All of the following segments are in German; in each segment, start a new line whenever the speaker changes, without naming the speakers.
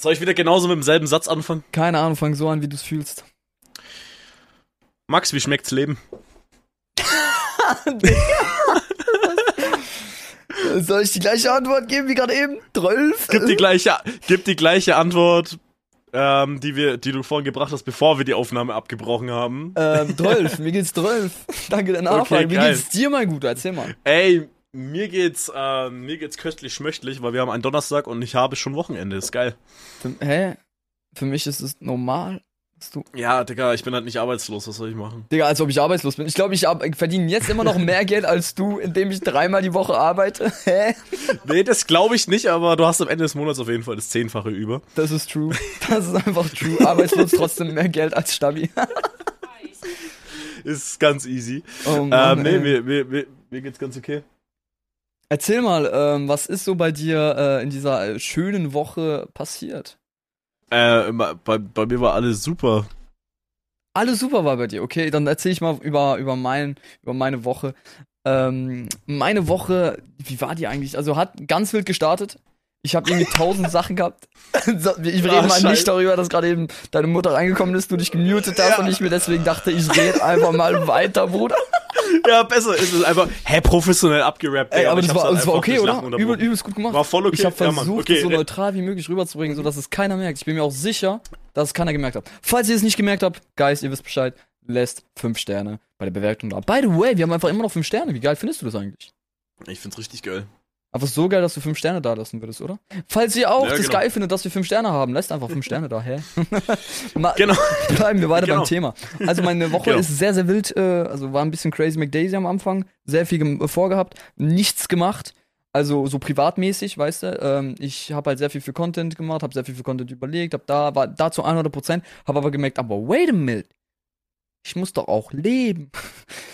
Soll ich wieder genauso mit demselben Satz anfangen?
Keine Ahnung, fang so an, wie du es fühlst.
Max, wie schmeckt's Leben?
Soll ich die gleiche Antwort geben wie gerade eben? 12?
Gib die gleiche, gib die gleiche Antwort, ähm, die, wir, die du vorhin gebracht hast, bevor wir die Aufnahme abgebrochen haben.
Ähm, 12, mir geht's 12. Danke der Nachfrage.
Okay,
wie
geil.
geht's dir, mein Guter? Erzähl mal.
Ey, mir geht's, äh, mir geht's köstlich schmöchtlich, weil wir haben einen Donnerstag und ich habe schon Wochenende. Ist geil.
Für, hä? Für mich ist es normal. dass Du,
Ja, Digga, ich bin halt nicht arbeitslos. Was soll ich machen?
Digga, als ob ich arbeitslos bin. Ich glaube, ich verdiene jetzt immer noch mehr Geld als du, indem ich dreimal die Woche arbeite. Hä?
Nee, das glaube ich nicht, aber du hast am Ende des Monats auf jeden Fall das Zehnfache über.
Das ist true. Das ist einfach true. Arbeitslos trotzdem mehr Geld als Stabi.
Ist ganz easy.
Oh Mann,
ähm, nee, mir, mir, mir, mir geht's ganz okay.
Erzähl mal, ähm, was ist so bei dir äh, in dieser äh, schönen Woche passiert?
Äh, bei, bei mir war alles super.
Alles super war bei dir, okay? Dann erzähl ich mal über, über, mein, über meine Woche. Ähm, meine Woche, wie war die eigentlich? Also hat ganz wild gestartet. Ich habe irgendwie tausend Sachen gehabt. Ich rede
Ah,
mal
Scheiße.
nicht darüber, dass gerade eben deine Mutter reingekommen ist, du dich gemutet hast
Ja.
und ich mir deswegen dachte, ich rede einfach mal weiter, Bruder.
Ja, besser ist es einfach, hä, professionell abgerappt.
Ey, aber das war, das war okay, oder? Übel, übelst gut gemacht.
War voll okay.
Ich habe
Ja,
versucht,
Mann. Okay,
es so neutral wie möglich rüberzubringen, sodass es keiner merkt. Ich bin mir auch sicher, dass es keiner gemerkt hat. Falls ihr es nicht gemerkt habt, Guys, ihr wisst Bescheid, lässt 5 Sterne bei der Bewertung da. By the way, wir haben einfach immer noch 5 Sterne. Wie geil findest du das eigentlich?
Ich find's richtig geil.
Einfach so geil, dass du 5 Sterne da lassen würdest, oder? Falls ihr auch
Ja,
das
genau.
geil findet, dass wir 5 Sterne haben, lässt einfach 5 Sterne da, hä? Ma-
Genau.
Bleiben wir weiter
Genau.
beim Thema. Also meine Woche
Genau.
ist sehr, sehr wild, äh, also war ein bisschen crazy McDaisy am Anfang, sehr viel vorgehabt, nichts gemacht. Also so privatmäßig, weißt du, ähm, ich habe halt sehr viel für Content gemacht, habe sehr viel für Content überlegt, habe da war da zu 100 Prozent, habe aber gemerkt, aber wait a minute, ich muss doch auch leben.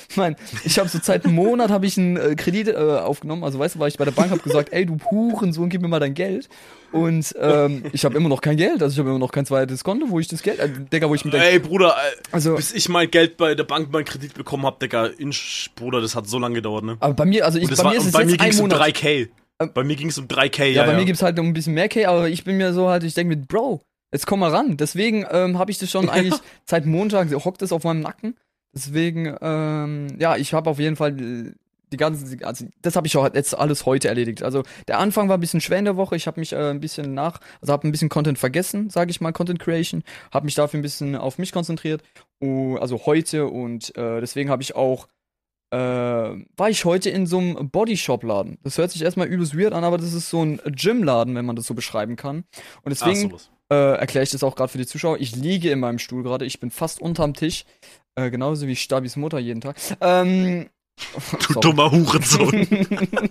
Ich mein, ich habe so seit einem Monat habe ich einen äh, Kredit äh, aufgenommen, also weißt du, war ich bei der Bank, habe gesagt, ey du Hurensohn, gib mir mal dein Geld. Und ähm, ich habe immer noch kein Geld, also ich habe immer noch kein zweites Konto, wo ich das Geld, äh, Digga, wo ich mit der,
Ey, Bruder, äh,
also
bis ich mein Geld bei der Bank mein Kredit bekommen hab, Digga, Insch, Bruder, das hat so lange gedauert, ne?
Aber bei mir, also ich, bei
war,
mir ist es
bei
jetzt
mir
ein
ging's um
Monat.
3K.
Ähm,
Bei mir ging's um 3K,
ja,
ja,
bei
ja.
mir gibt's halt um ein bisschen mehr K, aber ich bin mir so halt, ich denke mit, Bro, jetzt komm mal ran. Deswegen ähm, habe ich das schon eigentlich seit Montag, hockt es auf meinem Nacken. Deswegen, ähm, ja, ich habe auf jeden Fall äh, die ganzen, also das habe ich auch jetzt alles heute erledigt. Also der Anfang war ein bisschen schwer in der Woche. Ich habe mich äh, ein bisschen nach, also habe ein bisschen Content vergessen, sage ich mal, Content Creation, habe mich dafür ein bisschen auf mich konzentriert. Oh, also heute und äh, deswegen habe ich auch äh, war ich heute in so einem Bodyshop-Laden. Das hört sich erstmal übelst weird an, aber das ist so ein Gym-Laden, wenn man das so beschreiben kann. Und
Ach,
deswegen
sowas.
Äh, erkläre ich das auch gerade für die Zuschauer. Ich liege in meinem Stuhl gerade, ich bin fast unterm Tisch. Äh, genauso wie Stabis Mutter jeden Tag. Ähm,
Du
sorry.
dummer Hurensohn.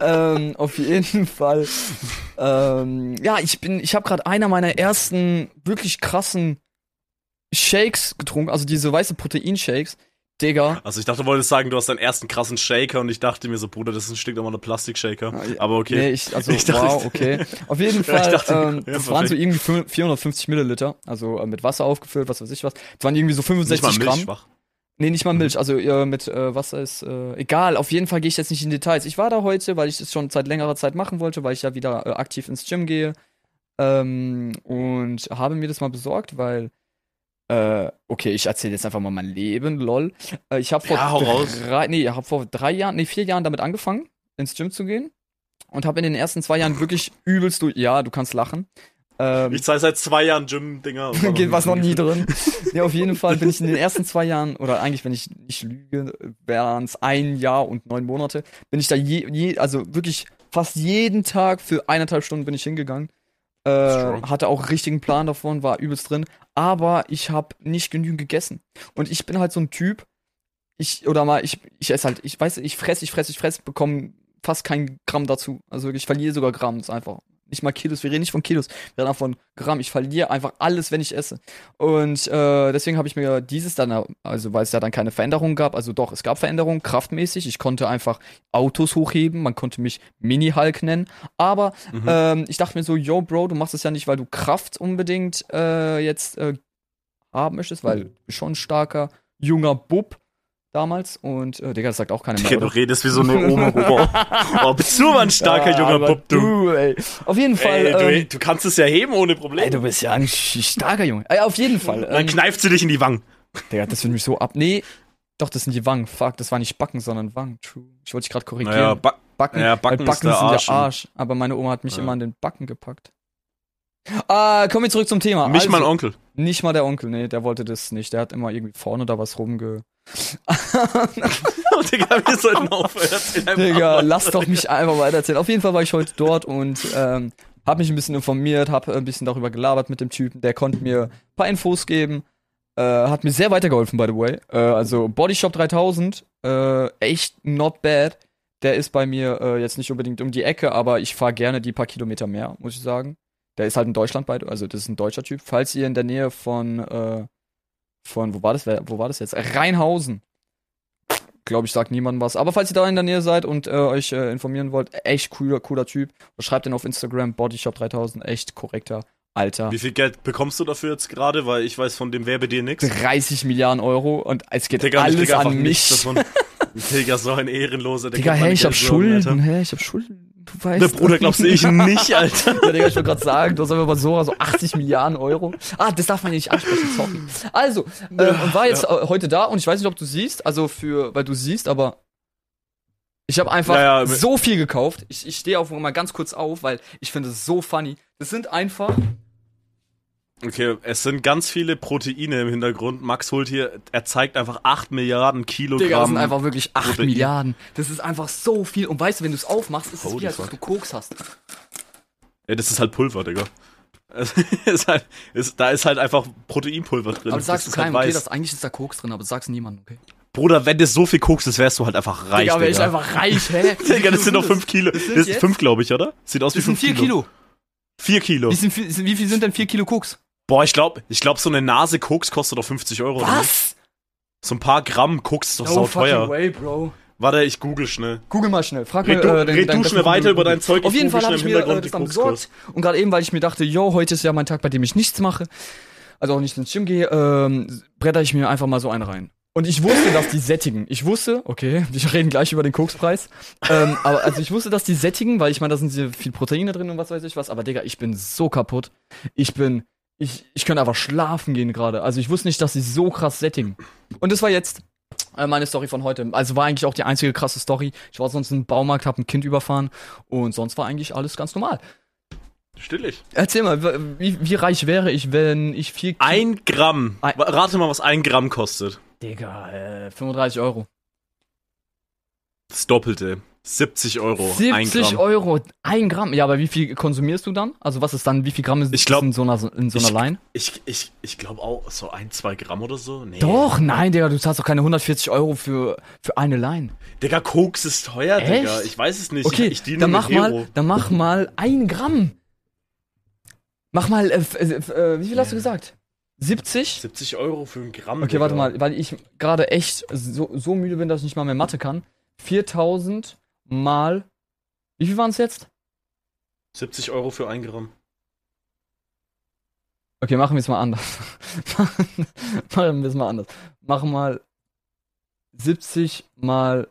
ähm, auf jeden Fall. Ähm, ja, ich bin, ich habe gerade einer meiner ersten wirklich krassen Shakes getrunken, also diese weiße Proteinshakes. Digga.
Also ich dachte, du wolltest sagen, du hast deinen ersten krassen Shaker und ich dachte mir so, Bruder, das ist ein Stück nochmal eine Plastikshaker. Aber okay.
Nee, ich, also,
Ich dachte-
wow, okay. Auf jeden
Ja, ich
Fall,
dachte,
ähm,
ja,
das waren so irgendwie fün- 450 Milliliter, also äh, mit Wasser aufgefüllt, was weiß ich was. Das waren irgendwie so
Nicht
65
mal
Gramm.
milchschwach.
Nee, nicht mal Milch, also äh, mit äh, Wasser ist äh, egal. Auf jeden Fall gehe ich jetzt nicht in Details. Ich war da heute, weil ich das schon seit längerer Zeit machen wollte, weil ich ja wieder äh, aktiv ins Gym gehe. Ähm, und habe mir das mal besorgt, weil äh, okay, ich erzähle jetzt einfach mal mein Leben, lol. Äh, ich habe vor
Ja,
drei, nee, habe vor drei Jahren, nee, vier Jahren damit angefangen, ins Gym zu gehen. Und habe in den ersten zwei Jahren wirklich übelst du, ja, du kannst lachen. Ähm,
Ich zahle seit zwei Jahren Gym-Dinger.
Geht was noch nie
drin.
drin. ja, auf jeden Fall bin ich in den ersten zwei Jahren, oder eigentlich, wenn ich nicht lüge, wären es ein Jahr und neun Monate, bin ich da je, je, also wirklich fast jeden Tag für eineinhalb Stunden bin ich hingegangen. Äh, hatte auch richtigen Plan davon, war übelst drin, aber ich habe nicht genügend gegessen. Und ich bin halt so ein Typ, ich, oder mal, ich, ich esse halt, ich weiß, ich fress, ich fress, ich fress, bekomme fast kein Gramm dazu. Also wirklich, ich verliere sogar Gramm, das ist einfach. Nicht mal Kilos, wir reden nicht von Kilos, wir reden einfach von Gramm. Ich verliere einfach alles, wenn ich esse. Und äh, deswegen habe ich mir dieses dann, also weil es ja dann keine Veränderung gab, also doch, es gab Veränderungen, kraftmäßig. Ich konnte einfach Autos hochheben, man konnte mich Mini-Hulk nennen. Aber
Mhm.
ähm, ich dachte mir so, yo, Bro, du machst es ja nicht, weil du Kraft unbedingt äh, jetzt äh, haben möchtest, weil du bist schon ein starker, junger Bub. Damals und äh, Digga, das sagt auch keiner mehr.
Digga, du redest wie so eine Oma. Oh, bist du mal ein starker
Ja,
junger Bub, du.
du ey. Auf jeden Fall.
Ey, du,
ähm,
du kannst es ja heben ohne Problem.
ey, du bist ja ein starker Junge. Äh, auf jeden Fall.
Dann
Ähm,
kneift sie dich in die Wangen.
Digga, das wird mich so ab. Nee, doch, das sind die Wangen. Fuck, das war nicht Backen, sondern Wangen. True. Ich wollte dich gerade korrigieren.
Naja, ba
Backen,
ja, Backen
weil
ist
Backen
der
sind
Arsch.
der Arsch. Aber meine Oma hat mich
Ja.
immer an den Backen gepackt. Ah, kommen wir zurück zum Thema.
mich
also,
mein Onkel.
Nicht mal der Onkel, nee, der wollte das nicht. Der hat immer irgendwie vorne da was rumge.
Digga, wir sollten aufhören.
Digga,
mal.
lass doch mich einfach weitererzählen. Auf jeden Fall war ich heute dort und ähm, hab mich ein bisschen informiert, hab ein bisschen darüber gelabert mit dem Typen. Der konnte mir ein paar Infos geben. Äh, hat mir sehr weitergeholfen, by the way. Äh, also Bodyshop 3000, äh, echt not bad. Der ist bei mir äh, jetzt nicht unbedingt um die Ecke, aber ich fahre gerne die paar Kilometer mehr, muss ich sagen. Der ist halt in Deutschland bei, also das ist ein deutscher Typ. Falls ihr in der Nähe von, äh, von, wo war das, wo war das jetzt? Rheinhausen. Glaube ich, sagt niemandem was. Aber falls ihr da in der Nähe seid und äh, euch äh, informieren wollt, echt cooler, cooler Typ. Schreibt den auf Instagram, Bodyshop 3000, echt korrekter, alter.
Wie viel Geld bekommst du dafür jetzt gerade? Weil ich weiß von dem Werbedeal nix.
30 Milliarden Euro und es geht
Digga,
alles an
nichts
mich.
Digga, so ein Ehrenloser.
Digga, hey, ich hab Schulden, hä, ich hab Schulden. Du weißt.
Der Bruder glaubst du ich nicht, Alter.
Ja, Digga, ich wollte gerade sagen, du hast mal so, so 80 Milliarden Euro. Ah, das darf man nicht ansprechen, sorry. Also, ähm, und war jetzt äh, heute da und ich weiß nicht, ob du siehst, also für, weil du siehst, aber ich habe einfach
Ja, ja,
so viel gekauft. Ich, ich stehe auf mal ganz kurz auf, weil ich finde es so funny. Das sind einfach,
Okay, es sind ganz viele Proteine im Hintergrund. Max holt hier, er zeigt einfach 8 Milliarden Kilogramm.
Digga, das sind einfach wirklich 8
Protein.
Milliarden. Das ist einfach so viel. Und weißt du, wenn du es aufmachst, ist es
Holy
wie, als ob
fuck.
du Koks hast.
ja, das ist halt Pulver, Digga. Ist halt, ist, da ist halt einfach Proteinpulver drin.
Aber das sagst du keinem,
halt
okay, das, eigentlich ist da Koks drin, aber das sagst du niemandem, okay?
Bruder, wenn das so viel Koks ist, wärst du halt einfach reich,
Digga,
Digga.
wär ich einfach reich, hä?
Digga, das sind doch 5 Kilo.
Das sind
ist
jetzt-
5, glaube ich, oder? Sieht aus
Das
wie
sind
5
4 Kilo.
4 Kilo.
Wie, sind, wie viel sind denn 4 Kilo Koks?
Boah, ich glaube, ich glaub, so eine Nase Koks kostet doch 50 Euro.
Was?
So ein paar Gramm Koks ist doch
No
sau teuer.
way, Bro.
Warte, ich google schnell.
Google mal schnell. Frag
Red
mal,
du,
äh, den-
red du schnell weiter über dein Zeug.
Auf
ich
jeden Fall habe ich mir äh, das dann besorgt. Und gerade eben, weil ich mir dachte, yo, heute ist ja mein Tag, bei dem ich nichts mache, also auch nicht ins Gym gehe, ähm, bretter ich mir einfach mal so einen rein. Und ich wusste, dass die sättigen. Ich wusste, okay, wir reden gleich über den Kokspreis. ähm, aber also ich wusste, dass die sättigen, weil ich meine, da sind sehr viel Proteine drin und was weiß ich was. Aber Digga, ich bin so kaputt. Ich bin, ich, ich könnte einfach schlafen gehen gerade. Also ich wusste nicht, dass sie so krass sättigen. Und das war jetzt äh, meine Story von heute. Also war eigentlich auch die einzige krasse Story. Ich war sonst im Baumarkt, hab ein Kind überfahren und sonst war eigentlich alles ganz normal.
Stillig.
Erzähl mal, wie, wie reich wäre ich, wenn ich vier Ki-
Ein Gramm.
Ein-
Rate mal, was ein Gramm kostet.
Digga, äh, 35 Euro.
Das Doppelte. 70 Euro. ein
70
Gramm.
Euro, ein Gramm. Ja, aber wie viel konsumierst du dann? Also was ist dann, wie viel Gramm ist
Ich glaub-
in so einer, in so einer
ich-
Line?
Ich, ich, ich glaube auch so ein, zwei Gramm oder so. Nee.
Doch, nein, Digga, du zahlst doch keine 140 Euro für, für eine Line.
Digga, Koks ist teuer,
Echt?
Digga. Ich weiß es nicht.
Okay,
ich, ich
dann mach
Hero.
mal, dann mach mal ein Gramm. Mach mal, äh, äh, äh, wie viel hast du gesagt? 70?
70 Euro für ein Gramm.
Okay, warte mal, weil ich gerade echt so, so müde bin, dass ich nicht mal mehr Mathe kann. 4000 mal, wie viel waren es jetzt?
70 Euro für ein Gramm.
Okay, machen wir es mal anders. machen wir es mal anders. Machen mal 70 mal.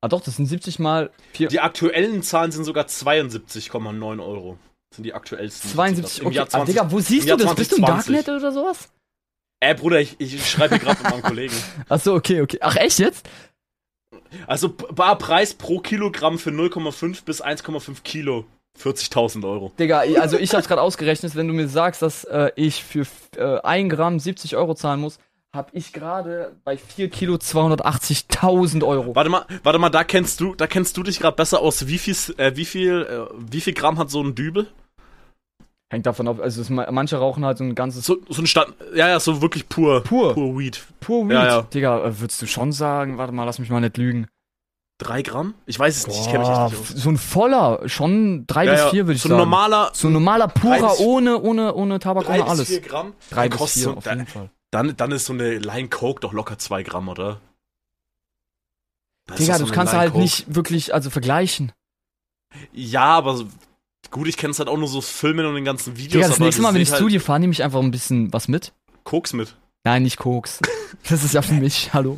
Ah doch, das sind 70 mal 4.
Die aktuellen Zahlen sind sogar 72,9 Euro. Das sind die aktuellsten.
72.
Im
Okay, ah,
20.
Digga, wo siehst du das? Bist du im
2020.
Darknet oder sowas?
Äh, Bruder, ich, ich schreibe hier gerade mit meinem Kollegen.
Achso, okay, okay. Ach, echt jetzt?
Also, bar Preis pro Kilogramm für 0,5 bis 1,5 Kilo. 40.000 Euro.
Digga, also ich hab's gerade ausgerechnet, wenn du mir sagst, dass äh, ich für äh, 1 Gramm 70 Euro zahlen muss, hab ich gerade bei 4 Kilo 280.000 Euro.
Warte mal, warte mal, da kennst du, da kennst du dich gerade besser aus. Wie viel, äh, wie viel, äh, wie viel Gramm hat so ein Dübel?
Hängt davon ab, also es, manche rauchen halt so ein ganzes
So, so ein Stand, ja, ja, so wirklich pur,
Pur.
pur Weed.
pur Weed.
Ja, ja.
Digga, äh, würdest du schon sagen, warte mal, lass mich mal nicht lügen.
Drei Gramm? Ich weiß es nicht, ich kenne mich
Boah,
echt nicht aus.
so ein voller, schon drei
Ja,
bis vier würde ich
so
sagen.
ein normaler,
so ein normaler
Drei
purer,
bis-
ohne, ohne, ohne Tabak,
drei
ohne
bis
alles.
vier Gramm.
Drei
Dann
bis vier,
so,
auf
dann,
jeden Fall.
dann, dann ist so eine Line Coke doch locker zwei Gramm, oder? Das
Digga, du
so eine
kannst
Line
halt
Coke.
nicht wirklich, also vergleichen.
Ja, aber so- gut, ich kenne es halt auch nur so Filmen und den ganzen Videos.
Digga, das nächste Mal, wenn ich
halt
dir fahre, nehme ich einfach ein bisschen was mit.
Koks mit.
Nein, nicht Koks. Das ist ja für mich, hallo.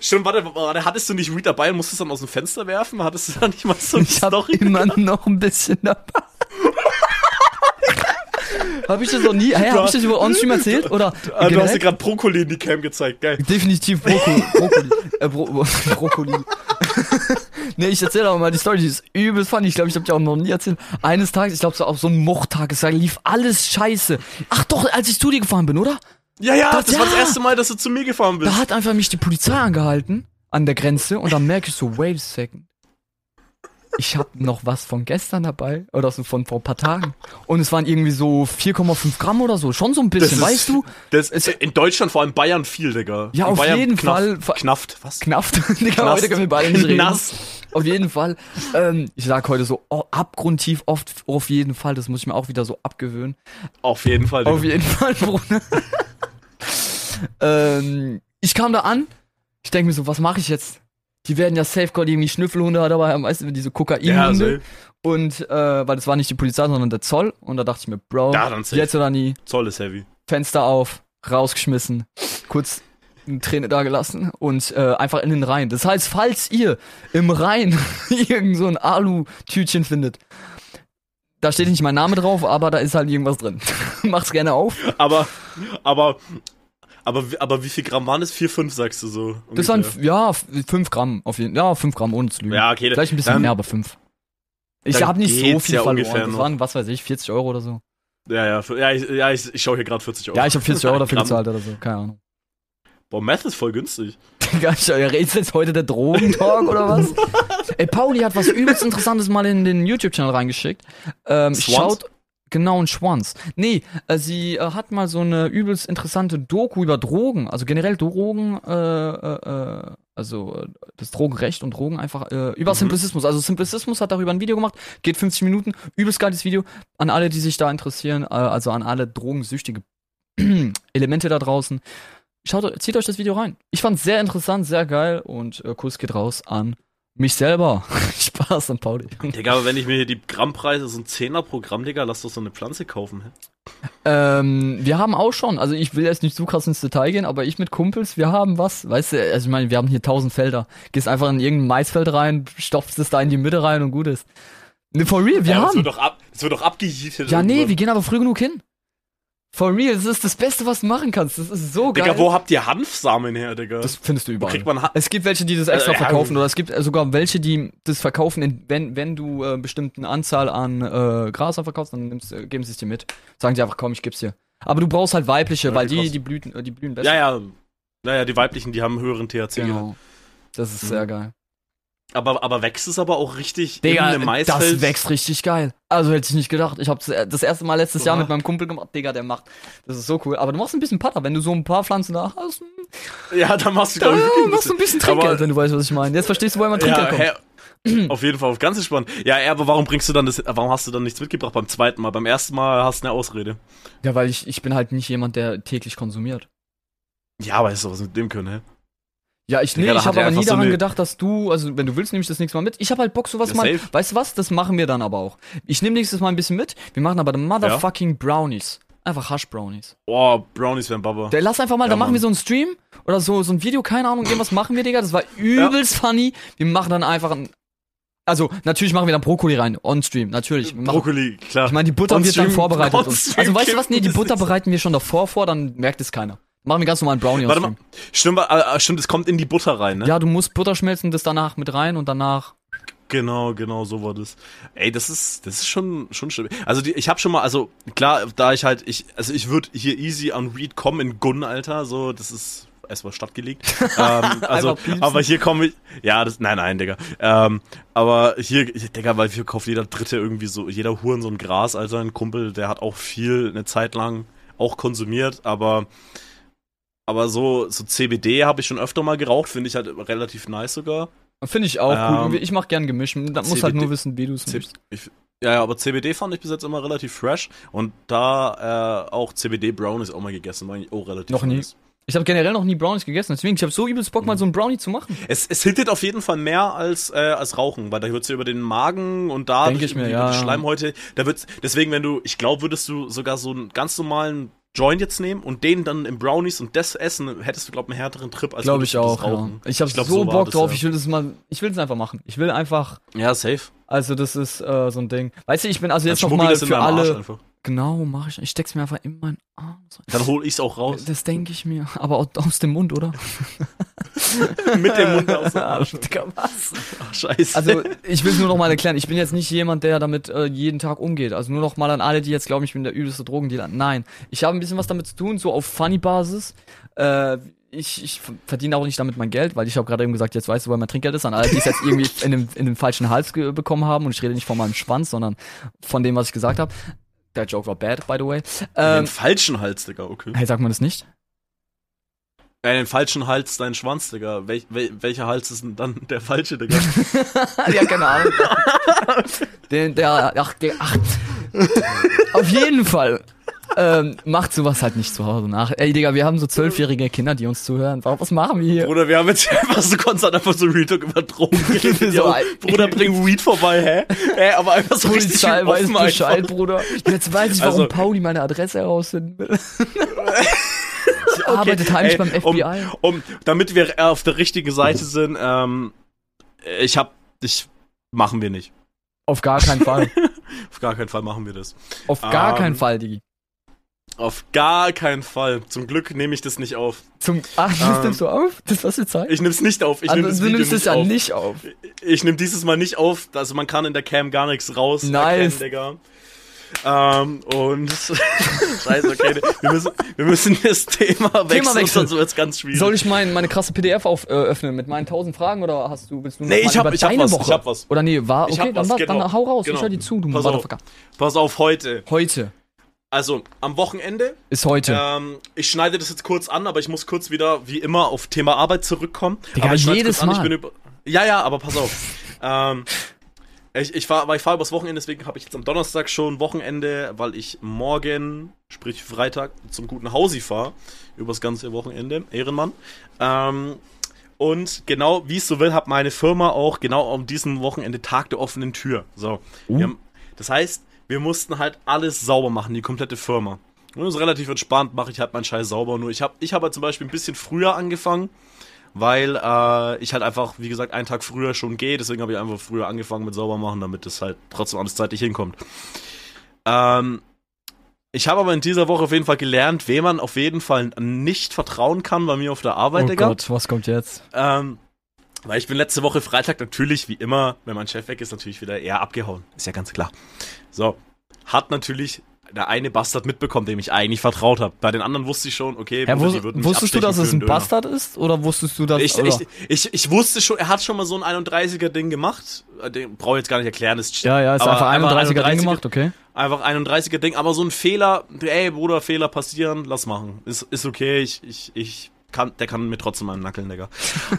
Stimmt, warte, warte, hattest du nicht Weed dabei und musstest dann aus dem Fenster werfen? Hattest du da nicht mal so eine
Ich
Story?
immer noch ein bisschen dabei. Habe ich das noch nie? Hä, habe ich das über Onstream erzählt? Oder
Ah, du hast dir gerade Brokkoli in die Cam gezeigt, geil.
Definitiv Brokkoli. Brokkoli. Äh, Bro Brokkoli. nee, ich erzähle aber mal die Story, die ist übel funny. Ich glaube, ich habe die auch noch nie erzählt. Eines Tages, ich glaube, so auf so einem Mochtag, es lief alles scheiße. Ach doch, als ich zu dir gefahren bin, oder?
Ja, ja,
Das-
das, war das
ja.
erste Mal, dass du zu mir gefahren bist.
Da hat einfach mich die Polizei angehalten an der Grenze und dann merke ich so, wait a second. Ich habe noch was von gestern dabei oder so von vor ein paar Tagen und es waren irgendwie so 4,5 Gramm oder so, schon so ein bisschen,
ist-
weißt du?
Das
Es-
in Deutschland, vor allem Bayern viel, Digga.
Ja,
In
auf
Bayern
jeden
knaff,
Fall.
Knafft, was?
Knafft. Digga,
Knast.
heute können wir beide nicht reden.
Nass.
Auf jeden Fall. Ähm, ich sag heute so oh, abgrundtief oft auf jeden Fall. Das muss ich mir auch wieder so abgewöhnen.
Auf jeden Fall, Digga.
Auf jeden Fall, Bruder. ähm, ich kam da an. Ich denke mir so, was mache ich jetzt? Die werden ja Safeguard irgendwie Schnüffelhunde dabei haben, weißt du, diese
ja,
Kokainhunde.
also,
und äh, weil das war nicht die Polizei, sondern der Zoll. Und da dachte ich mir, Bro,
Ja, safe.
jetzt oder nie.
Zoll ist heavy.
Fenster auf, rausgeschmissen, kurz eine Träne da gelassen und äh, einfach in den Rhein. Das heißt, falls ihr im Rhein irgend so ein Alu-Tütchen findet, da steht nicht mein Name drauf, aber da ist halt irgendwas drin. Macht's gerne auf.
Aber, aber, aber, wie- aber wie viel Gramm waren es? 4, 5, sagst du so?
Das waren,
ungefähr?
ja, f- fünf Gramm auf jeden Ja, fünf Gramm ohne zu lügen.
Ja, okay.
Vielleicht ein bisschen
dann,
mehr, aber fünf. Ich
dann
habe nicht so viel
ja
verloren.
ungefähr
Das waren, was weiß ich, 40 Euro oder so.
Ja, ja, ja, ich, ja, ich, ich schaue hier gerade 40 Euro.
Ja, ich habe 40 Euro dafür gezahlt oder so. Keine Ahnung.
Boah, Meth ist voll günstig.
Digga, redest jetzt heute der Drogentalk oder was? Ey, Pauli hat was übelst Interessantes mal in den YouTube-Channel reingeschickt. Ähm, schaut, genau, ein Schwanz. Nee, äh, sie äh, hat mal so eine übelst interessante Doku über Drogen, also generell Drogen, äh, äh, äh, also äh, das Drogenrecht und Drogen einfach, über
Mhm.
Simplicismus. Also Simplicismus hat darüber ein Video gemacht, geht 50 Minuten, übelst geiles Video. An alle, die sich da interessieren, also an alle drogensüchtige Elemente da draußen. Schaut, zieht euch das Video rein. Ich fand's sehr interessant, sehr geil und Kuss geht raus an mich selber. Spaß an Pauli.
Digga, aber wenn ich mir hier die Grammpreise, so ein Zehner pro Gramm, Digga, lass doch so eine Pflanze kaufen. hä?
Ähm, wir haben auch schon, also ich will jetzt nicht zu krass ins Detail gehen, aber ich mit Kumpels, wir haben was, weißt du, also ich meine, wir haben hier tausend Felder. Gehst einfach in irgendein Maisfeld rein, stopfst es da in die Mitte rein und gut ist. Ne, for real, wir
ja, Das
haben.
wird doch, ab, das wird doch abgejietet.
Ja, nee,
irgendwann.
wir gehen aber früh genug hin. For real, das ist das Beste, was du machen kannst. Das ist so geil.
Digga, wo habt ihr Hanfsamen her, Digga?
das findest du
wo
überall.
kriegt man ha
Es gibt welche, die das extra
Äh,
verkaufen, oder es gibt sogar welche, die das verkaufen, in, wenn, wenn du äh, bestimmten Anzahl an äh, Gras verkaufst, dann nimmst, äh, geben sie es dir mit. Sagen die einfach, komm, ich geb's dir. Aber du brauchst halt weibliche,
Ja,
weil
die
die, blüten, äh, die blühen besser.
Ja, ja. Naja, die weiblichen, die haben höheren THC.
Genau. Das ist
Mhm.
sehr geil.
Aber, aber wächst es aber auch richtig
Digga,
in einem Maisfeld?
das wächst richtig geil. Also hätte ich nicht gedacht. Ich habe das erste Mal letztes Jahr mit meinem Kumpel gemacht. Digga, der macht. Das ist so cool. Aber du machst ein bisschen Patter, wenn du so ein paar Pflanzen da hast.
Ja, da machst du,
Da
glaub ich,
machst du ein bisschen Trinkgeld,
Aber-
wenn du weißt, was ich meine. Jetzt verstehst du, woher mein Trinkgeld
Ja,
kommt.
hä, auf jeden Fall, auf ganz spannend. Ja, aber warum bringst du dann das, warum hast du dann nichts mitgebracht beim zweiten Mal? Beim ersten Mal hast du eine Ausrede.
Ja, weil ich, ich bin halt nicht jemand, der täglich konsumiert.
Ja, aber ist was mit dem können, hä?
Ja, ich, nee, ich habe
er
aber nie
so
daran gedacht, dass du, also wenn du willst, nehme ich das nächste Mal mit. Ich habe halt Bock, sowas
Ja,
mal.
safe.
Weißt du was? Das machen wir dann aber auch. Ich nehme nächstes Mal ein bisschen mit. Wir machen aber motherfucking Brownies. Einfach Hash-Brownies.
Oh, Brownies wären Baba.
Der, lass einfach mal,
Ja,
da machen
Mann.
wir so einen Stream oder so, so ein Video, keine Ahnung, irgendwas machen wir, Digga. Das war übelst funny. Wir machen dann einfach ein. Also, natürlich machen wir dann Brokkoli rein, on-stream, natürlich. Wir machen,
Brokkoli, klar.
ich meine, die Butter wird dann vorbereitet. Also, weißt du was? Nee, die Butter bereiten wir schon davor vor, dann merkt es keiner. Machen wir ganz normalen Brownie
Warte mal. Stimmt, äh, stimmt, es kommt in die Butter rein, ne?
Ja, du musst Butter schmelzen, das danach mit rein und danach.
Genau, genau, so war das. Ey, das ist, das ist schon, schon schlimm. Also die, ich habe schon mal, also klar, da ich halt, ich, also ich würde hier easy an Reed kommen in Gunn, Alter, so, das ist erstmal stattgelegt. ähm, also, aber hier komme ich, ja, das, nein, nein, Digga. Ähm, aber hier, Digga, weil hier kauft jeder Dritte irgendwie so, jeder Huren so ein Gras, Alter, ein Kumpel, der hat auch viel eine Zeit lang auch konsumiert, aber aber so, so CBD habe ich schon öfter mal geraucht, finde ich halt relativ nice sogar.
Finde ich auch
Ähm,
cool. Ich mach gern Gemisch. Da muss halt nur wissen, wie du es mischst.
ich, ja, ja, aber CBD fand ich bis jetzt immer relativ fresh und da äh, auch CBD Brownies auch mal gegessen, war eigentlich auch relativ
Noch nie.
nice.
Ich habe generell noch nie Brownies gegessen, deswegen ich habe so übelst Bock, mal
Mhm.
so einen Brownie zu machen.
Es, es hittet auf jeden Fall mehr als, äh, als Rauchen, weil da wird's ja über den Magen und da
Denk
durch
ich mir,
die-
ja,
die. Schleimhäute, da wird's, deswegen, wenn du, ich glaube, würdest du sogar so einen ganz normalen Joint jetzt nehmen und den dann im Brownies und das essen, hättest du, glaube ich, einen härteren Trip als
Glaube ich auch. Ja.
rauchen.
Ich habe so
war
Bock
das,
drauf.
ja.
Ich will das mal. Ich will es einfach machen. Ich will einfach.
Ja, safe.
Also das ist äh, so ein Ding. Weißt du, ich bin also jetzt
Dann
noch
schmuggel
mal
das in
für alle. Genau, mache ich. Ich steck's mir einfach in meinen Arm.
Dann hol ich's auch raus.
Das denke ich mir. Aber aus, aus dem Mund, oder?
Mit dem Mund aus dem Arsch.
Digga, was?
Ach, scheiße.
Also, ich will es nur noch mal erklären. Ich bin jetzt nicht jemand, der damit äh, jeden Tag umgeht. Also nur noch mal an alle, die jetzt glauben, ich bin der übelste Drogendealer. Nein. Ich habe ein bisschen was damit zu tun, so auf Funny-Basis. Äh, ich, ich verdiene auch nicht damit mein Geld, weil ich habe gerade eben gesagt, jetzt weißt du, woher mein Trinkgeld ist. An alle, die es jetzt irgendwie in den, in falschen Hals bekommen haben. Und ich rede nicht von meinem Schwanz, sondern von dem, was ich gesagt habe. Der Joke war bad, by the way.
den
Ähm,
falschen Hals, Digga, okay.
hey, sagt man das nicht?
Äh, den falschen Hals, dein Schwanz, Digga. Wel wel welcher Hals ist denn dann der falsche, Digga?
ja, keine Ahnung. der, der, ach, der, ach. Auf jeden Fall. Ähm, macht sowas halt nicht zu Hause nach. Ey, Digga, wir haben so zwölfjährige Kinder, die uns zuhören. Warum, was machen wir hier?
Bruder, wir haben jetzt einfach so konstant einfach so Real Talk über Drogen geredet.
So.
Bruder, bring Weed vorbei, hä? Hä, aber einfach so richtig
Polizei
schön
weiß Bescheid,
einfach.
Bruder. Jetzt weiß ich, warum
Also-
Pauli meine Adresse herausfinden will. Sie arbeitet heimlich
ey,
beim FBI.
Um, um, damit wir auf der richtigen Seite sind, ähm, ich hab, ich, machen wir nicht.
Auf gar keinen Fall.
Auf gar keinen Fall machen wir das.
Auf gar
Ähm,
keinen Fall, Digi.
Auf gar keinen Fall. Zum Glück nehme ich das nicht auf.
Zum, ach, das
ähm,
nimmst du auf? Das, was du zeigst?
Ich nehme es nicht auf. Ich
also,
das
du
Video
nimmst es ja
auf.
nicht auf.
Ich nehme dieses Mal nicht auf. Also man kann in der Cam gar nichts raus.
Nice.
erkennen, Digga. Ähm, und scheiße, okay. Wir müssen, wir müssen das Thema wechseln,
wechseln.
sonst wird es ganz schwierig.
Soll ich mein, meine krasse PDF auf, äh, öffnen mit meinen 1000 Fragen oder hast du, willst du noch
Nee, ich hab- ich hab was,
Woche?
ich hab was.
Oder nee, war,
Ich
okay, dann,
was, genau.
dann hau raus,
Genau.
ich hör dir zu, du
Pass
Motherfucker.
Pass auf, heute.
Heute
Also, am Wochenende.
ist heute.
Ähm, ich schneide das jetzt kurz an, aber ich muss kurz wieder, wie immer, auf Thema Arbeit zurückkommen.
Digga,
aber ich
jedes
kurz an, ich
Mal.
bin über Ja, ja, aber pass auf. ähm, ich, ich fahre ich fahr übers Wochenende, deswegen habe ich jetzt am Donnerstag schon Wochenende, weil ich morgen, sprich Freitag, zum guten Hausi fahre. Übers ganze Wochenende. Ehrenmann. Ähm, und genau, wie es so will, hat meine Firma auch genau um diesem Wochenende Tag der offenen Tür. So.
Uh.
Haben, das heißt, wir mussten halt alles sauber machen, die komplette Firma. Und das ist relativ entspannt, mache ich halt meinen Scheiß sauber. Nur ich habe ich hab halt zum Beispiel ein bisschen früher angefangen, weil äh, ich halt einfach, wie gesagt, einen Tag früher schon gehe. Deswegen habe ich einfach früher angefangen mit sauber machen, damit das halt trotzdem alles zeitlich hinkommt. Ähm, ich habe aber in dieser Woche auf jeden Fall gelernt, wem man auf jeden Fall nicht vertrauen kann bei mir auf der Arbeit,
oh
Digga.
Gott, was kommt jetzt?
Ähm, weil ich bin letzte Woche Freitag natürlich, wie immer, wenn mein Chef weg ist, natürlich wieder eher abgehauen. Ist ja ganz klar. So. Hat natürlich der eine Bastard mitbekommen, dem ich eigentlich vertraut habe. Bei den anderen wusste ich schon, okay,
Ja, wus
die würden
wusstest du, dass es ein
Döner.
Bastard ist? Oder wusstest du, dass
Ich, ich, ich, ich wusste schon, er hat schon mal so ein 31er-Ding gemacht. Äh, Den brauche ich jetzt gar nicht erklären. Ist
Ja, ja, ist einfach 31er Ding
31er
gemacht, okay.
Einfach 31er-Ding, aber so ein Fehler, ey, Bruder, Fehler passieren, lass machen. Ist, ist okay, ich, ich, ich kann, der kann mir trotzdem einen Nackeln, Digga.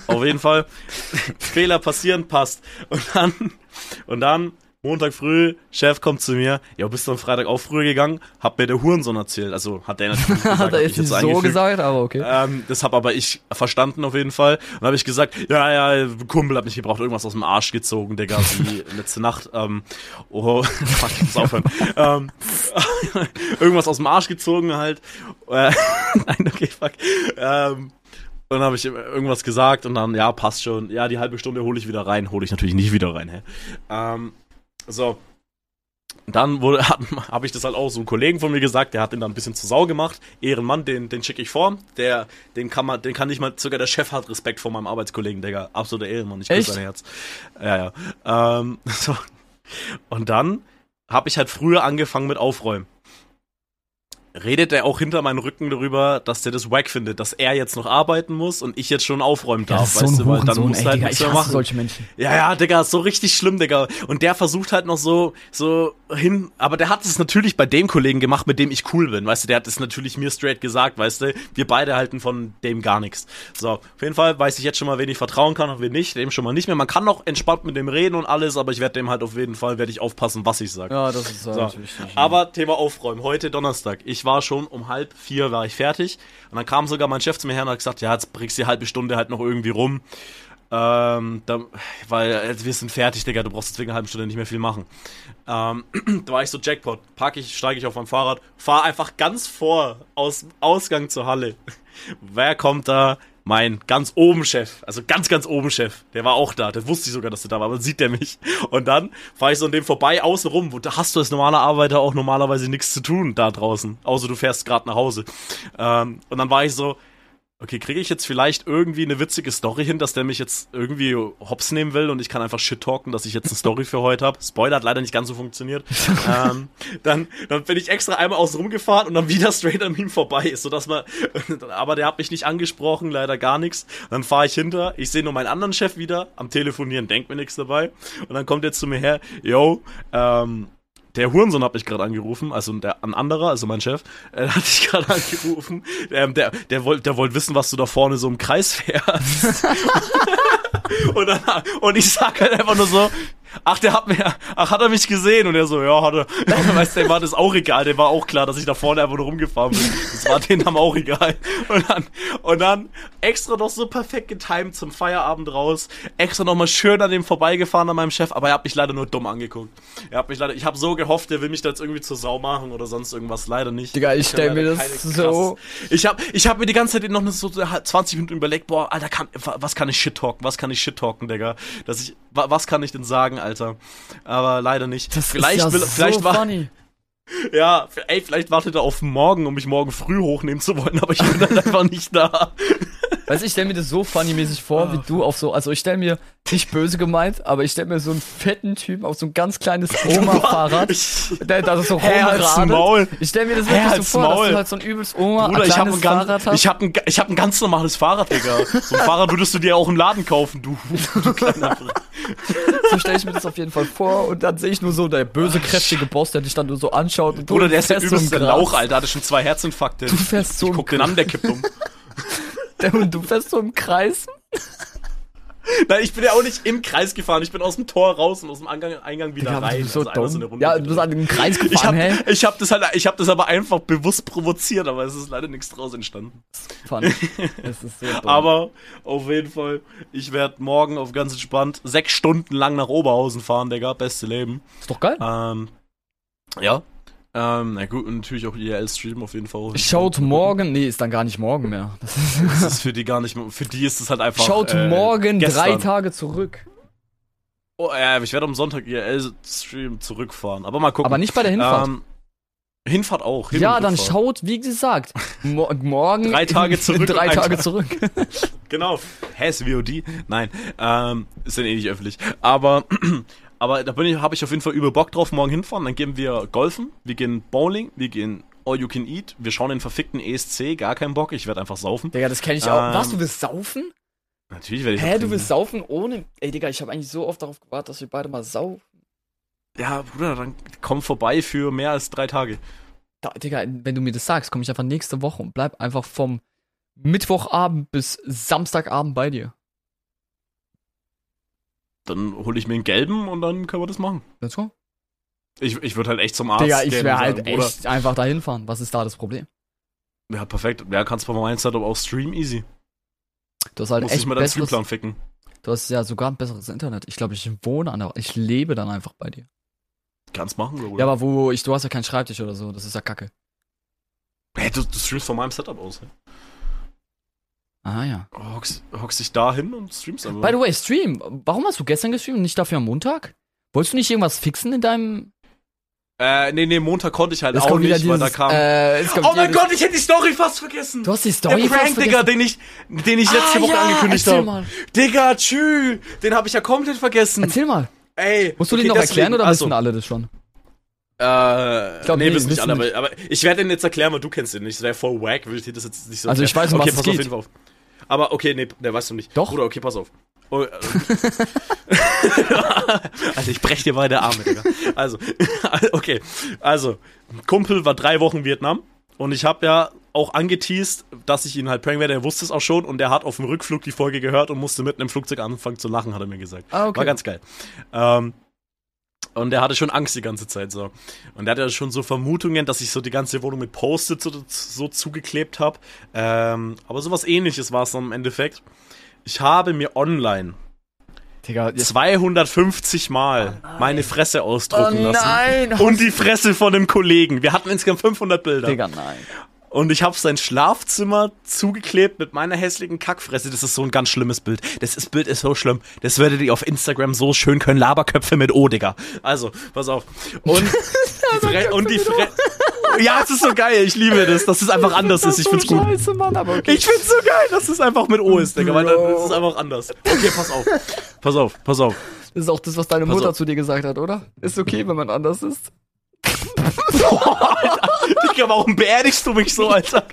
Auf jeden Fall, Fehler passieren, passt. Und dann, und dann, Montag früh, Chef kommt zu mir, ja, bist du am Freitag auch früher gegangen? Hab mir der Hurensohn erzählt. Also, hat der natürlich gesagt,
Hat
hab
er jetzt nicht so gesagt, aber okay.
Ähm, das habe aber ich verstanden auf jeden Fall. Und habe ich gesagt, ja, ja, Kumpel hat mich gebraucht, irgendwas aus dem Arsch gezogen, Digga, wie letzte Nacht. Ähm, oh, fuck, ich muss aufhören. ähm, irgendwas aus dem Arsch gezogen halt. Äh, Nein, okay, fuck. Ähm, und dann habe ich irgendwas gesagt und dann, ja, passt schon. Ja, die halbe Stunde hole ich wieder rein. Hole ich natürlich nicht wieder rein, hä? Ähm, so. Dann wurde, habe ich das halt auch so einem Kollegen von mir gesagt, der hat ihn dann ein bisschen zu Sau gemacht. Ehrenmann, den, den schicke ich vor. Der, den kann man, den kann nicht mal, sogar der Chef hat Respekt vor meinem Arbeitskollegen, Digga. Absoluter Ehrenmann, ich küsse sein Herz. Ja, ja. Ähm, so. Und dann habe ich halt früher angefangen mit Aufräumen. Redet er auch hinter meinem Rücken darüber, dass der das wack findet, dass er jetzt noch arbeiten muss und ich jetzt schon aufräumen
Ja,
darf,
das ist so ein
weißt du, weil dann muss halt nichts
ich
mehr machen.
solche Menschen.
Ja, ja, Digga, ist so richtig schlimm, Digga. Und der versucht halt noch so, so hin, aber der hat es natürlich bei dem Kollegen gemacht, mit dem ich cool bin, weißt du, der hat es natürlich mir straight gesagt, weißt du, wir beide halten von dem gar nichts. So, auf jeden Fall weiß ich jetzt schon mal, wen ich vertrauen kann und wen nicht, dem schon mal nicht mehr. Man kann noch entspannt mit dem reden und alles, aber ich werde dem halt auf jeden Fall, werde ich aufpassen, was ich sage.
Ja, das ist
So.
natürlich wichtig.
Aber Thema Aufräumen. Heute Donnerstag. Ich war schon um halb vier war ich fertig. Und dann kam sogar mein Chef zu mir her und hat gesagt, ja, jetzt bringst du die halbe Stunde halt noch irgendwie rum. Ähm, da, weil äh, wir sind fertig, Digga, du brauchst jetzt wegen einer halben Stunde nicht mehr viel machen. Ähm, da war ich so Jackpot, pack ich, steige ich auf mein Fahrrad, fahr einfach ganz vor aus Ausgang zur Halle. Wer kommt da? Mein ganz oben Chef, also ganz, ganz oben Chef, der war auch da, der wusste ich sogar, dass der da war, aber sieht der mich. Und dann fahre ich so an dem vorbei, außen rum, wo da hast du als normaler Arbeiter auch normalerweise nichts zu tun da draußen, außer du fährst gerade nach Hause. Ähm, und dann war ich so, okay, kriege ich jetzt vielleicht irgendwie eine witzige Story hin, dass der mich jetzt irgendwie hops nehmen will und ich kann einfach shit talken, dass ich jetzt eine Story für heute habe. Spoiler hat leider nicht ganz so funktioniert. ähm, dann, dann bin ich extra einmal außen rumgefahren und dann wieder straight an ihm vorbei ist, sodass man, aber der hat mich nicht angesprochen, leider gar nichts. Dann fahre ich hinter, ich sehe nur meinen anderen Chef wieder am Telefonieren, denkt mir nichts dabei und dann kommt er zu mir her, yo, ähm, der Hurensohn hat mich gerade angerufen, also der, ein anderer, also mein Chef, äh, hat dich gerade angerufen. Ähm, der, der wollte der wollt wissen, was du da vorne so im Kreis fährst. und, dann, und ich sag halt einfach nur so, ach, der hat mir, ach, hat er mich gesehen? Und er so, ja, hat er. Weißt du, dem war das auch egal. Dem war auch klar, dass ich da vorne einfach nur rumgefahren bin. Das war denen dann auch egal. Und dann, und dann extra noch so perfekt getimed zum Feierabend raus. Extra noch mal schön an dem vorbeigefahren an meinem Chef, aber er hat mich leider nur dumm angeguckt. Er hat mich leider, ich habe so gehofft, der will mich da jetzt irgendwie zur Sau machen oder sonst irgendwas. Leider nicht.
Digga, ich stell mir das so.
Ich habe ich hab mir die ganze Zeit noch so 20 Minuten überlegt, boah, Alter, kann, was kann ich shit talken? Was kann ich shit talken, Digga? Dass ich, was kann ich denn sagen, Alter? Aber leider nicht.
Das vielleicht ist ja will, vielleicht so war, funny.
Ja, ey, vielleicht wartet er auf morgen, um mich morgen früh hochnehmen zu wollen, aber ich bin dann einfach nicht da.
Weißt du, ich stell mir das so funny-mäßig vor, wie du auf so, also ich stell mir, nicht böse gemeint, aber ich stell mir so einen fetten Typen auf so ein ganz kleines Oma-Fahrrad, der da so
rumradelt.
Ich stell mir das wirklich so vor, Maul. dass du halt so ein übelst Oma, Bruder, ein
ich hab ein Fahrrad hast. Ich hab ein, ich hab ein ganz normales Fahrrad, Digga. So ein Fahrrad würdest du dir auch im Laden kaufen, du, du kleiner
So stelle ich mir das auf jeden Fall vor und dann sehe ich nur so der böse, kräftige Boss, der dich dann nur so anschaut. Und
Bruder, der ist der übelste so Lauch, Alter, hatte schon zwei Herzinfarkte.
Du fährst so
Ich guck den an, der kippt um.
Und du fährst so im Kreis?
Nein, ich bin ja auch nicht im Kreis gefahren. Ich bin aus dem Tor raus und aus dem Eingang, Eingang wieder
ja,
rein.
So also so ja, du bist an dem Kreis gefahren,
ich hab,
hä?
Ich hab das halt, ich hab das aber einfach bewusst provoziert, aber es ist leider nichts draus entstanden.
Fun. es ist so dumm.
Aber auf jeden Fall, ich werde morgen auf ganz entspannt sechs Stunden lang nach Oberhausen fahren, Digga. Beste Leben.
Ist doch geil.
Ähm, ja, ähm, na gut, und natürlich auch IRL-Stream auf jeden Fall.
Schaut morgen, nee, ist dann gar nicht morgen mehr.
Das ist, das ist für die gar nicht für die ist es halt einfach.
Schaut äh, morgen gestern. drei Tage zurück.
Oh, ja, ich werde am Sonntag IRL-Stream zurückfahren, aber mal gucken.
Aber nicht bei der Hinfahrt. Ähm,
Hinfahrt auch. Hin
ja, dann schaut, wie gesagt, mo morgen.
drei Tage zurück.
drei Tage Tag. zurück.
genau. Hä, ist VOD? Nein, ähm, ist dann eh nicht öffentlich. Aber aber da bin ich, habe ich auf jeden Fall über Bock drauf, morgen hinfahren. Dann gehen wir golfen, wir gehen Bowling, wir gehen All You Can Eat, wir schauen den verfickten ESC, gar keinen Bock, ich werde einfach saufen.
Digga, das kenne ich auch. Ähm, Was, du willst saufen?
Natürlich werde ich
Hä, du willst saufen ohne. Ey, Digga, ich habe eigentlich so oft darauf gewartet, dass wir beide mal saufen.
Ja, Bruder, dann komm vorbei für mehr als drei Tage.
Da, Digga, wenn du mir das sagst, komme ich einfach nächste Woche und bleib einfach vom Mittwochabend bis Samstagabend bei dir
dann hole ich mir einen gelben und dann können wir das machen.
Let's go.
Ich, ich würde halt echt zum Arzt
Digga, ich wäre halt echt einfach dahin fahren. Was ist da das Problem?
Ja, perfekt. Ja, kannst bei meinem Setup auch stream easy.
Du hast halt
Muss
echt
mal deinen Streamplan ficken.
Du hast ja sogar ein besseres Internet. Ich glaube, ich wohne an der, ich lebe dann einfach bei dir.
Kannst machen, oder?
Ja, aber wo ich, du hast ja keinen Schreibtisch oder so, das ist ja kacke.
Hey, du, du streamst von meinem Setup aus, hey?
Ah ja.
Hockst, hockst dich da hin und streamst
einfach. By the way, Stream. Warum hast du gestern gestreamt und nicht dafür am Montag? Wolltest du nicht irgendwas fixen in deinem.
Äh, nee, nee, Montag konnte ich halt es auch nicht, dieses, weil da kam. Äh, oh mein Gott, ich hätte die Story fast vergessen.
Du hast die Story
Der Prank, Digga, den ich, den ich letzte ah, Woche ja, angekündigt habe. Digga, tschü, den habe ich ja komplett vergessen.
Erzähl mal.
Ey.
Musst du okay, den noch erklären oder also, wissen alle das schon?
Äh, ich glaub, nee, wissen nicht alle, aber, aber ich werde den jetzt erklären, weil du kennst den nicht. Das wäre voll wack, will ich dir das jetzt nicht so
Also ich weiß, um
okay,
was es geht. Auf
jeden Fall auf. Aber okay, nee, der weißt du nicht.
Doch.
Bruder, okay, pass auf. Oh, äh. also ich brech dir beide Arme, Digga. Also, okay. Also, Kumpel war drei Wochen Vietnam und ich habe ja auch angeteased, dass ich ihn halt prank werde. Er wusste es auch schon und er hat auf dem Rückflug die Folge gehört und musste mitten im Flugzeug anfangen zu lachen, hat er mir gesagt.
Ah, okay.
War ganz geil. Ähm, und er hatte schon Angst die ganze Zeit so. Und er hatte schon so Vermutungen, dass ich so die ganze Wohnung mit Post-its so, so, zugeklebt habe. Ähm, aber sowas ähnliches war es dann im Endeffekt. Ich habe mir online
Digga, jetzt
250 Mal meine Fresse ausdrucken
Oh nein!
lassen. Und die Fresse von dem Kollegen. Wir hatten insgesamt 500 Bilder.
Digga, nein.
Und ich habe sein Schlafzimmer zugeklebt mit meiner hässlichen Kackfresse. Das ist so ein ganz schlimmes Bild. Das ist, Bild ist so schlimm. Das werdet ihr auf Instagram so schön können. Laberköpfe mit O, Digga. Also, pass auf. Und die Fre und die Fre Ja, es ist so geil. Ich liebe das, dass es einfach anders ist. Ich find's gut.
Scheiße, Mann, aber okay.
Ich find's so geil, dass es einfach mit O ist, Digga. Weil dann ist es einfach anders. Okay, pass auf. Pass auf, pass auf.
Das ist auch das, was deine
Pass
Mutter
auf.
zu dir gesagt hat, oder? Ist okay, wenn man anders ist.
Digga, warum beerdigst du mich so, Alter?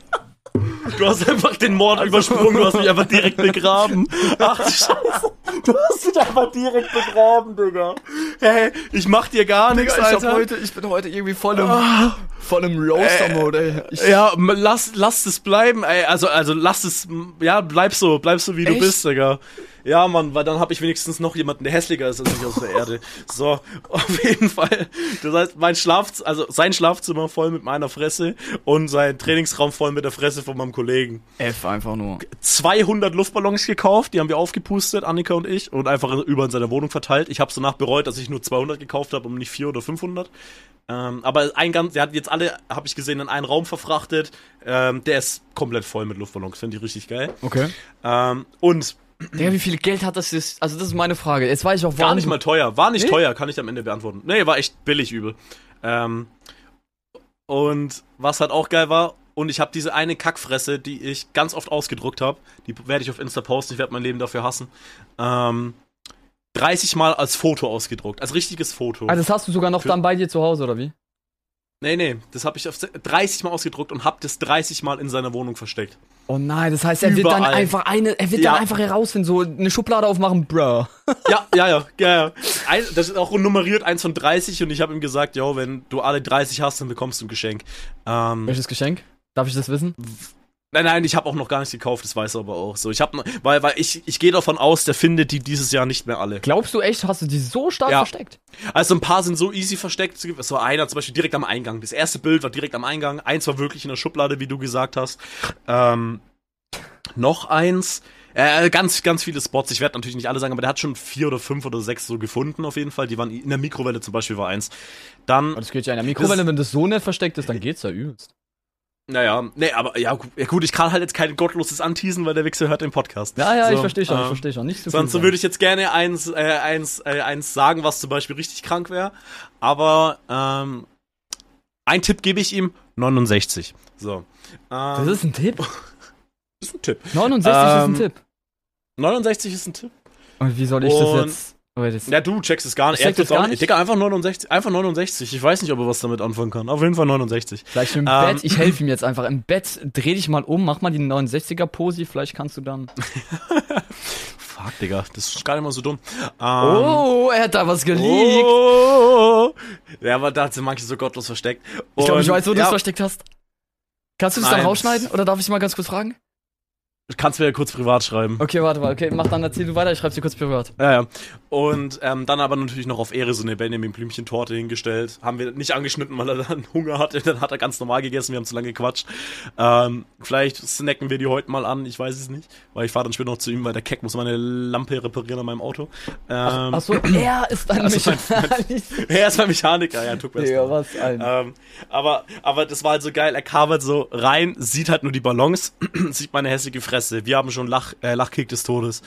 Du hast einfach den Mord übersprungen, du hast mich einfach direkt begraben. Ach Scheiße. Du hast mich einfach direkt begraben, Digga. Hey, ich mach dir gar nichts,
Digga, ich, hab
Alter.
heute, ich bin heute irgendwie voll im, voll im Roaster-Mode, ey. Ich,
Ja, lass, lass es bleiben, ey. Also, also lass es, ja, bleib so, bleib so, wie du
Echt?
bist, Digga. Ja, Mann, weil dann habe ich wenigstens noch jemanden, der hässlicher ist als ich aus der Erde. So, auf jeden Fall. Das heißt, mein Schlaf, also sein Schlafzimmer voll mit meiner Fresse und sein Trainingsraum voll mit der Fresse von meinem Kollegen.
F einfach nur.
200 Luftballons gekauft, die haben wir aufgepustet, Annika und ich, und einfach über in seiner Wohnung verteilt. Ich habe danach bereut, dass ich nur 200 gekauft habe und nicht 400 oder 500. Ähm, aber ein ganz, der hat jetzt alle, habe ich gesehen, in einen Raum verfrachtet. Ähm, der ist komplett voll mit Luftballons, finde ich richtig geil.
Okay.
Ähm, und
Digga, wie viel Geld hat das jetzt? Also, das ist meine Frage. Jetzt weiß ich auch,
gar
warum
nicht mal teuer, war nicht
Nee?
teuer, kann ich am Ende beantworten. Nee, war echt billig übel. Ähm, und was halt auch geil war, und ich habe diese eine Kackfresse, die ich ganz oft ausgedruckt habe, die werde ich auf Insta posten, ich werde mein Leben dafür hassen. Ähm, 30 Mal als Foto ausgedruckt, als richtiges Foto.
Ah, das hast du sogar noch
Für-
dann bei dir zu Hause, oder wie?
nee, nee, das habe ich auf 30 Mal ausgedruckt und habe das 30 Mal in seiner Wohnung versteckt.
Oh nein, das heißt, er wird dann
Überall.
einfach eine, er wird
Ja.
dann einfach herausfinden, so eine Schublade aufmachen, bruh.
Ja, ja, ja, ja, ja. Ein, das ist auch nummeriert, eins von 30 und ich habe ihm gesagt, yo, wenn du alle 30 hast, dann bekommst du ein Geschenk. Ähm,
Welches Geschenk? Darf ich das wissen?
Nein, nein, ich habe auch noch gar nichts gekauft, das weiß er aber auch so. Ich habe weil weil ich ich gehe davon aus, der findet die dieses Jahr nicht mehr alle.
Glaubst du echt, hast du die so stark
Ja.
versteckt?
Also ein paar sind so easy versteckt. Es war einer zum Beispiel direkt am Eingang. Das erste Bild war direkt am Eingang. Eins war wirklich in der Schublade, wie du gesagt hast. Ähm, noch eins. Äh, ganz, ganz viele Spots. Ich werde natürlich nicht alle sagen, aber der hat schon vier oder fünf oder sechs so gefunden auf jeden Fall. Die waren in der Mikrowelle zum Beispiel war eins. Dann
Aber das geht ja in der Mikrowelle,
Das-
wenn das so nicht versteckt ist, dann geht's ja übelst.
Naja, nee, aber ja, gu- ja gut, ich kann halt jetzt kein gottloses anteasen, weil der Wichser hört den Podcast.
Ja, ja, ich
So,
verstehe schon, ich
ähm,
verstehe schon. Nicht so
Sonst würde ich jetzt gerne eins, äh, eins, äh, eins sagen, was zum Beispiel richtig krank wäre. Aber ähm, ein Tipp gebe ich ihm, 69. So. Ähm,
Das ist ein Tipp.
ist ein Tipp.
69 ist ein
Ähm,
Tipp.
69 ist ein Tipp.
Und wie soll ich
und-
das jetzt? Oh, das
Ja, du checkst es gar nicht.
Ich check
Er
das gar
auch
nicht?
Digga, einfach 69. Einfach 69. Ich weiß nicht, ob er was damit anfangen kann. Auf jeden Fall 69.
Vielleicht im
Ähm,
Bett, ich helfe ihm jetzt einfach. Im Bett, dreh dich mal um, mach mal die 69er-Posi, vielleicht kannst du dann.
Fuck, Digga, das ist gar nicht mal so dumm. Ähm,
oh, er hat da was geleakt.
Oh. Ja, aber da sind manche so gottlos versteckt.
ich glaube, ich
Und,
weiß, wo du
ja,
es versteckt hast. Kannst du das dann
Nein.
rausschneiden? Oder darf ich mal ganz kurz fragen?
Kannst mir ja kurz privat schreiben.
Okay, warte mal. Okay, mach dann, erzähl du weiter, ich schreib's dir kurz privat.
Ja, ja. Und ähm, dann aber natürlich noch auf Ehre so eine Benjamin Blümchen-Torte hingestellt. Haben wir nicht angeschnitten, weil er dann Hunger hatte. Dann hat er ganz normal gegessen. Wir haben zu lange gequatscht. Ähm, vielleicht snacken wir die heute mal an. Ich weiß es nicht. Weil ich fahre dann später noch zu ihm, weil der Keck muss meine Lampe reparieren an meinem Auto. Ähm,
Achso, er ist ein
Also mein-
Mechanist.
er ist mein Mechaniker. Ja, tut mir
Digga,
leid.
was ein.
Ähm, aber, aber das war halt so geil. Er kam halt so rein, sieht halt nur die Ballons, sieht meine hässliche Fresse. Wir haben schon Lach, äh, Lachkick des Todes.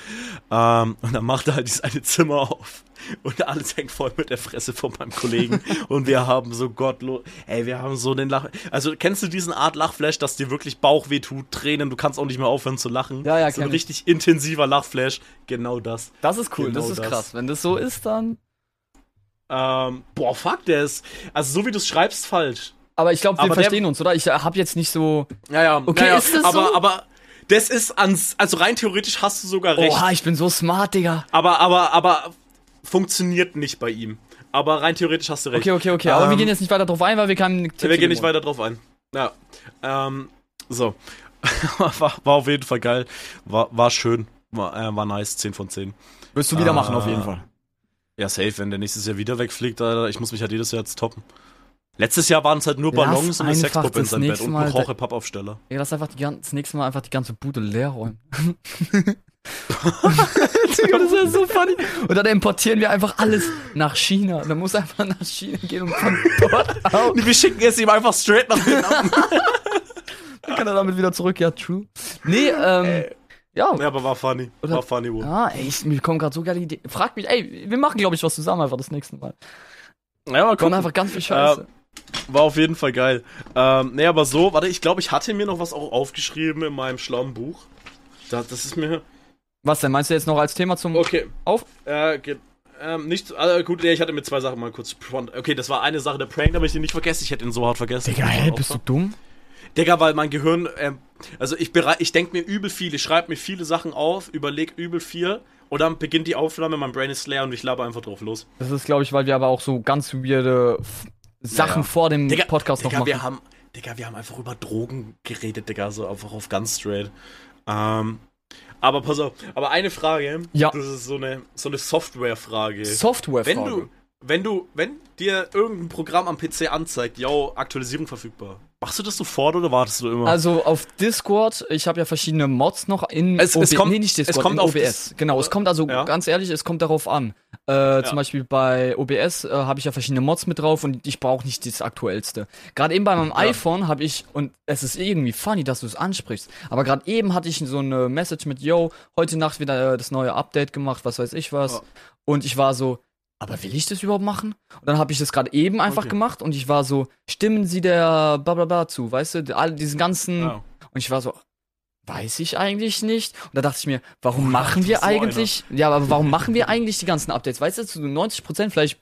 Ähm, und dann macht er halt dieses eine Zimmer auf. Und alles hängt voll mit der Fresse von meinem Kollegen. und wir haben so gottlos, ey, wir haben so den Lach, also kennst du diesen Art Lachflash, dass dir wirklich Bauchweh tut, Tränen, du kannst auch nicht mehr aufhören zu lachen?
Ja, ja,
So ein
ich.
richtig intensiver Lachflash. Genau das.
Das ist cool,
genau
das ist
das.
krass. Wenn das so ist, dann.
Ähm, boah, fuck, der ist, also so wie du es schreibst, falsch.
Aber ich glaube, wir
Aber der-
verstehen uns, oder? Ich hab jetzt nicht so.
Ja, ja.
Okay,
ja, ja.
ist das
aber,
so?
Aber das ist ans, also rein theoretisch hast du sogar recht.
Oha, ich bin so smart, Digga.
Aber, aber, aber funktioniert nicht bei ihm. Aber rein theoretisch hast du recht.
Okay, okay, okay. Aber wir
Ähm,
gehen jetzt nicht weiter drauf ein, weil wir keinen Tipp
Wir gehen nicht weiter drauf ein. Ja. Ähm, so. war, war auf jeden Fall geil. War, war schön. War, äh, war nice. 10 von 10.
Wirst du wieder
Ah.
machen, auf jeden Fall.
Ja, safe, wenn der nächstes Jahr wieder wegfliegt, Alter. Ich muss mich halt jedes Jahr jetzt toppen. Letztes Jahr waren es halt nur
Lass
Ballons und eine Sexpuppe in
das
seinem Bett
nächste
und
Mal
ein
da-
Rauche-Pappaufsteller.
Ey, lass einfach die ganze, das nächste Mal einfach die ganze Bude leer räumen. Digga, das ist ja so funny. Und dann importieren wir einfach alles nach China. Dann muss er einfach nach China gehen und von dort aus.
Wir schicken es ihm einfach straight nach Vietnam.
Dann kann er damit wieder zurück. Ja, true. Nee, ähm, ja.
ja, aber war funny.
Oder-
war funny, wohl.
Ja, ey, ich, mir kommen gerade so geile Ideen. Frag mich, ey, wir machen, glaube ich, was zusammen einfach das nächste Mal.
Ja, mal
Kommt
gucken.
einfach ganz viel Scheiße.
War auf jeden Fall geil. Ähm, nee, aber so, warte, ich glaube, ich hatte mir noch was auch aufgeschrieben in meinem schlauen Buch. Da, das ist mir.
Was denn? Meinst du jetzt noch als Thema zum
Okay.
Auf?
Äh, geht, ähm, nicht, also gut, nee, ich hatte mir zwei Sachen mal kurz. Okay, das war eine Sache, der Prank, aber ich den nicht vergessen. Ich hätte ihn so hart vergessen.
Digga, ey, bist du dumm?
Digga, weil mein Gehirn, ähm, also ich ich denke mir übel viel, ich schreibe mir viele Sachen auf, überleg übel viel und dann beginnt die Aufnahme, mein Brain ist leer und ich laber einfach drauf los.
Das ist, glaube ich, weil wir aber auch so ganz weirde Sachen
Ja, ja.
vor dem
Digga,
Podcast noch
Digga,
machen.
wir haben, Digga, wir haben einfach über Drogen geredet, Digga, so einfach auf ganz straight. Ähm, aber pass auf, aber eine Frage,
Ja.
das ist so eine, so eine Software-Frage.
Software
wenn du, wenn du, wenn dir irgendein Programm am PC anzeigt, yo, Aktualisierung verfügbar, machst du das sofort oder wartest du immer?
Also auf Discord, ich habe ja verschiedene Mods noch in
Es- es kommt-
nee, nicht Discord,
es kommt
in
auf
OBS. genau, es kommt also
Ja.
ganz ehrlich, es kommt darauf an. Äh, Zum Beispiel bei OBS äh, habe ich ja verschiedene Mods mit drauf und ich brauche nicht das aktuellste. Gerade eben bei meinem iPhone habe ich und es ist irgendwie funny, dass du es ansprichst. Aber gerade eben hatte ich so eine Message mit Yo, heute Nacht wieder äh, das neue Update gemacht, was weiß ich was.
Ja.
Und ich war so, aber will ich das überhaupt machen? Und dann habe ich das gerade eben einfach
Okay.
gemacht und ich war so, stimmen Sie der Blablabla zu, weißt du, all diesen ganzen
Ja.
und ich war so, weiß ich eigentlich nicht. Und da dachte ich mir, warum
Oh,
machen wir eigentlich, ja, aber warum machen wir eigentlich die ganzen Updates? Weißt du, zu 90 Prozent, vielleicht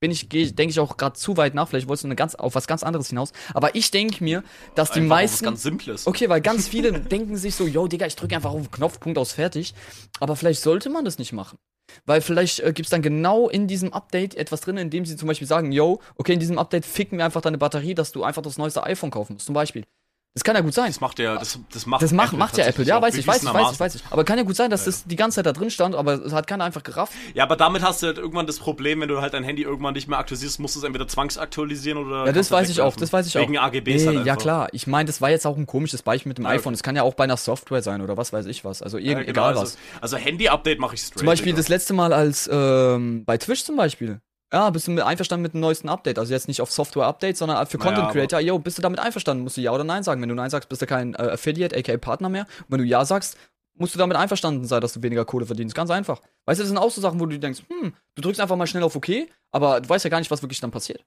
bin ich, denke ich auch gerade zu weit nach, vielleicht wolltest du eine ganz, auf was ganz anderes hinaus. Aber ich denke mir, dass die
Einfach auf was
meisten,
ganz Simples.
okay, weil ganz viele denken sich so, yo, Digga, ich drücke einfach auf den Knopf, Punkt aus, fertig. Aber vielleicht sollte man das nicht machen. Weil vielleicht äh, gibt's dann genau in diesem Update etwas drin, in dem sie zum Beispiel sagen, yo, okay, in diesem Update ficken wir einfach deine Batterie, dass du einfach das neueste iPhone kaufen musst, zum Beispiel. Das kann ja gut sein.
Das macht ja, das, das macht
Das macht, macht ja Apple, ja, weiß ich, weiß ich, weiß ich, weiß ich. Aber kann ja gut sein, dass das die ganze Zeit da drin stand, aber es hat keiner einfach gerafft.
Ja, aber damit hast du halt irgendwann das Problem, wenn du halt dein Handy irgendwann nicht mehr aktualisierst, musst du es entweder zwangsaktualisieren oder.
Ja, das weiß ich auch, das weiß ich auch.
Wegen AGBs halt
Nee, ja
einfach.
klar, ich meine, das war jetzt auch ein komisches Beispiel mit dem
Ja,
iPhone. Das kann ja auch bei einer Software sein oder was weiß ich was. Also
Ja, genau,
egal
also,
was.
Also Handy-Update mache ich straight.
Zum Beispiel
Digga.
das letzte Mal als ähm, bei Twitch zum Beispiel. Ja, bist du mit einverstanden mit dem neuesten Update? Also jetzt nicht auf Software-Update, sondern für
Naja,
Content Creator. Yo, bist du damit einverstanden? Musst du Ja oder Nein sagen. Wenn du Nein sagst, bist du kein äh, Affiliate, aka Partner mehr. Und wenn du Ja sagst, musst du damit einverstanden sein, dass du weniger Kohle verdienst. Ganz einfach. Weißt du, das sind auch so Sachen, wo du denkst, hm, du drückst einfach mal schnell auf OK, aber du weißt ja gar nicht, was wirklich dann passiert.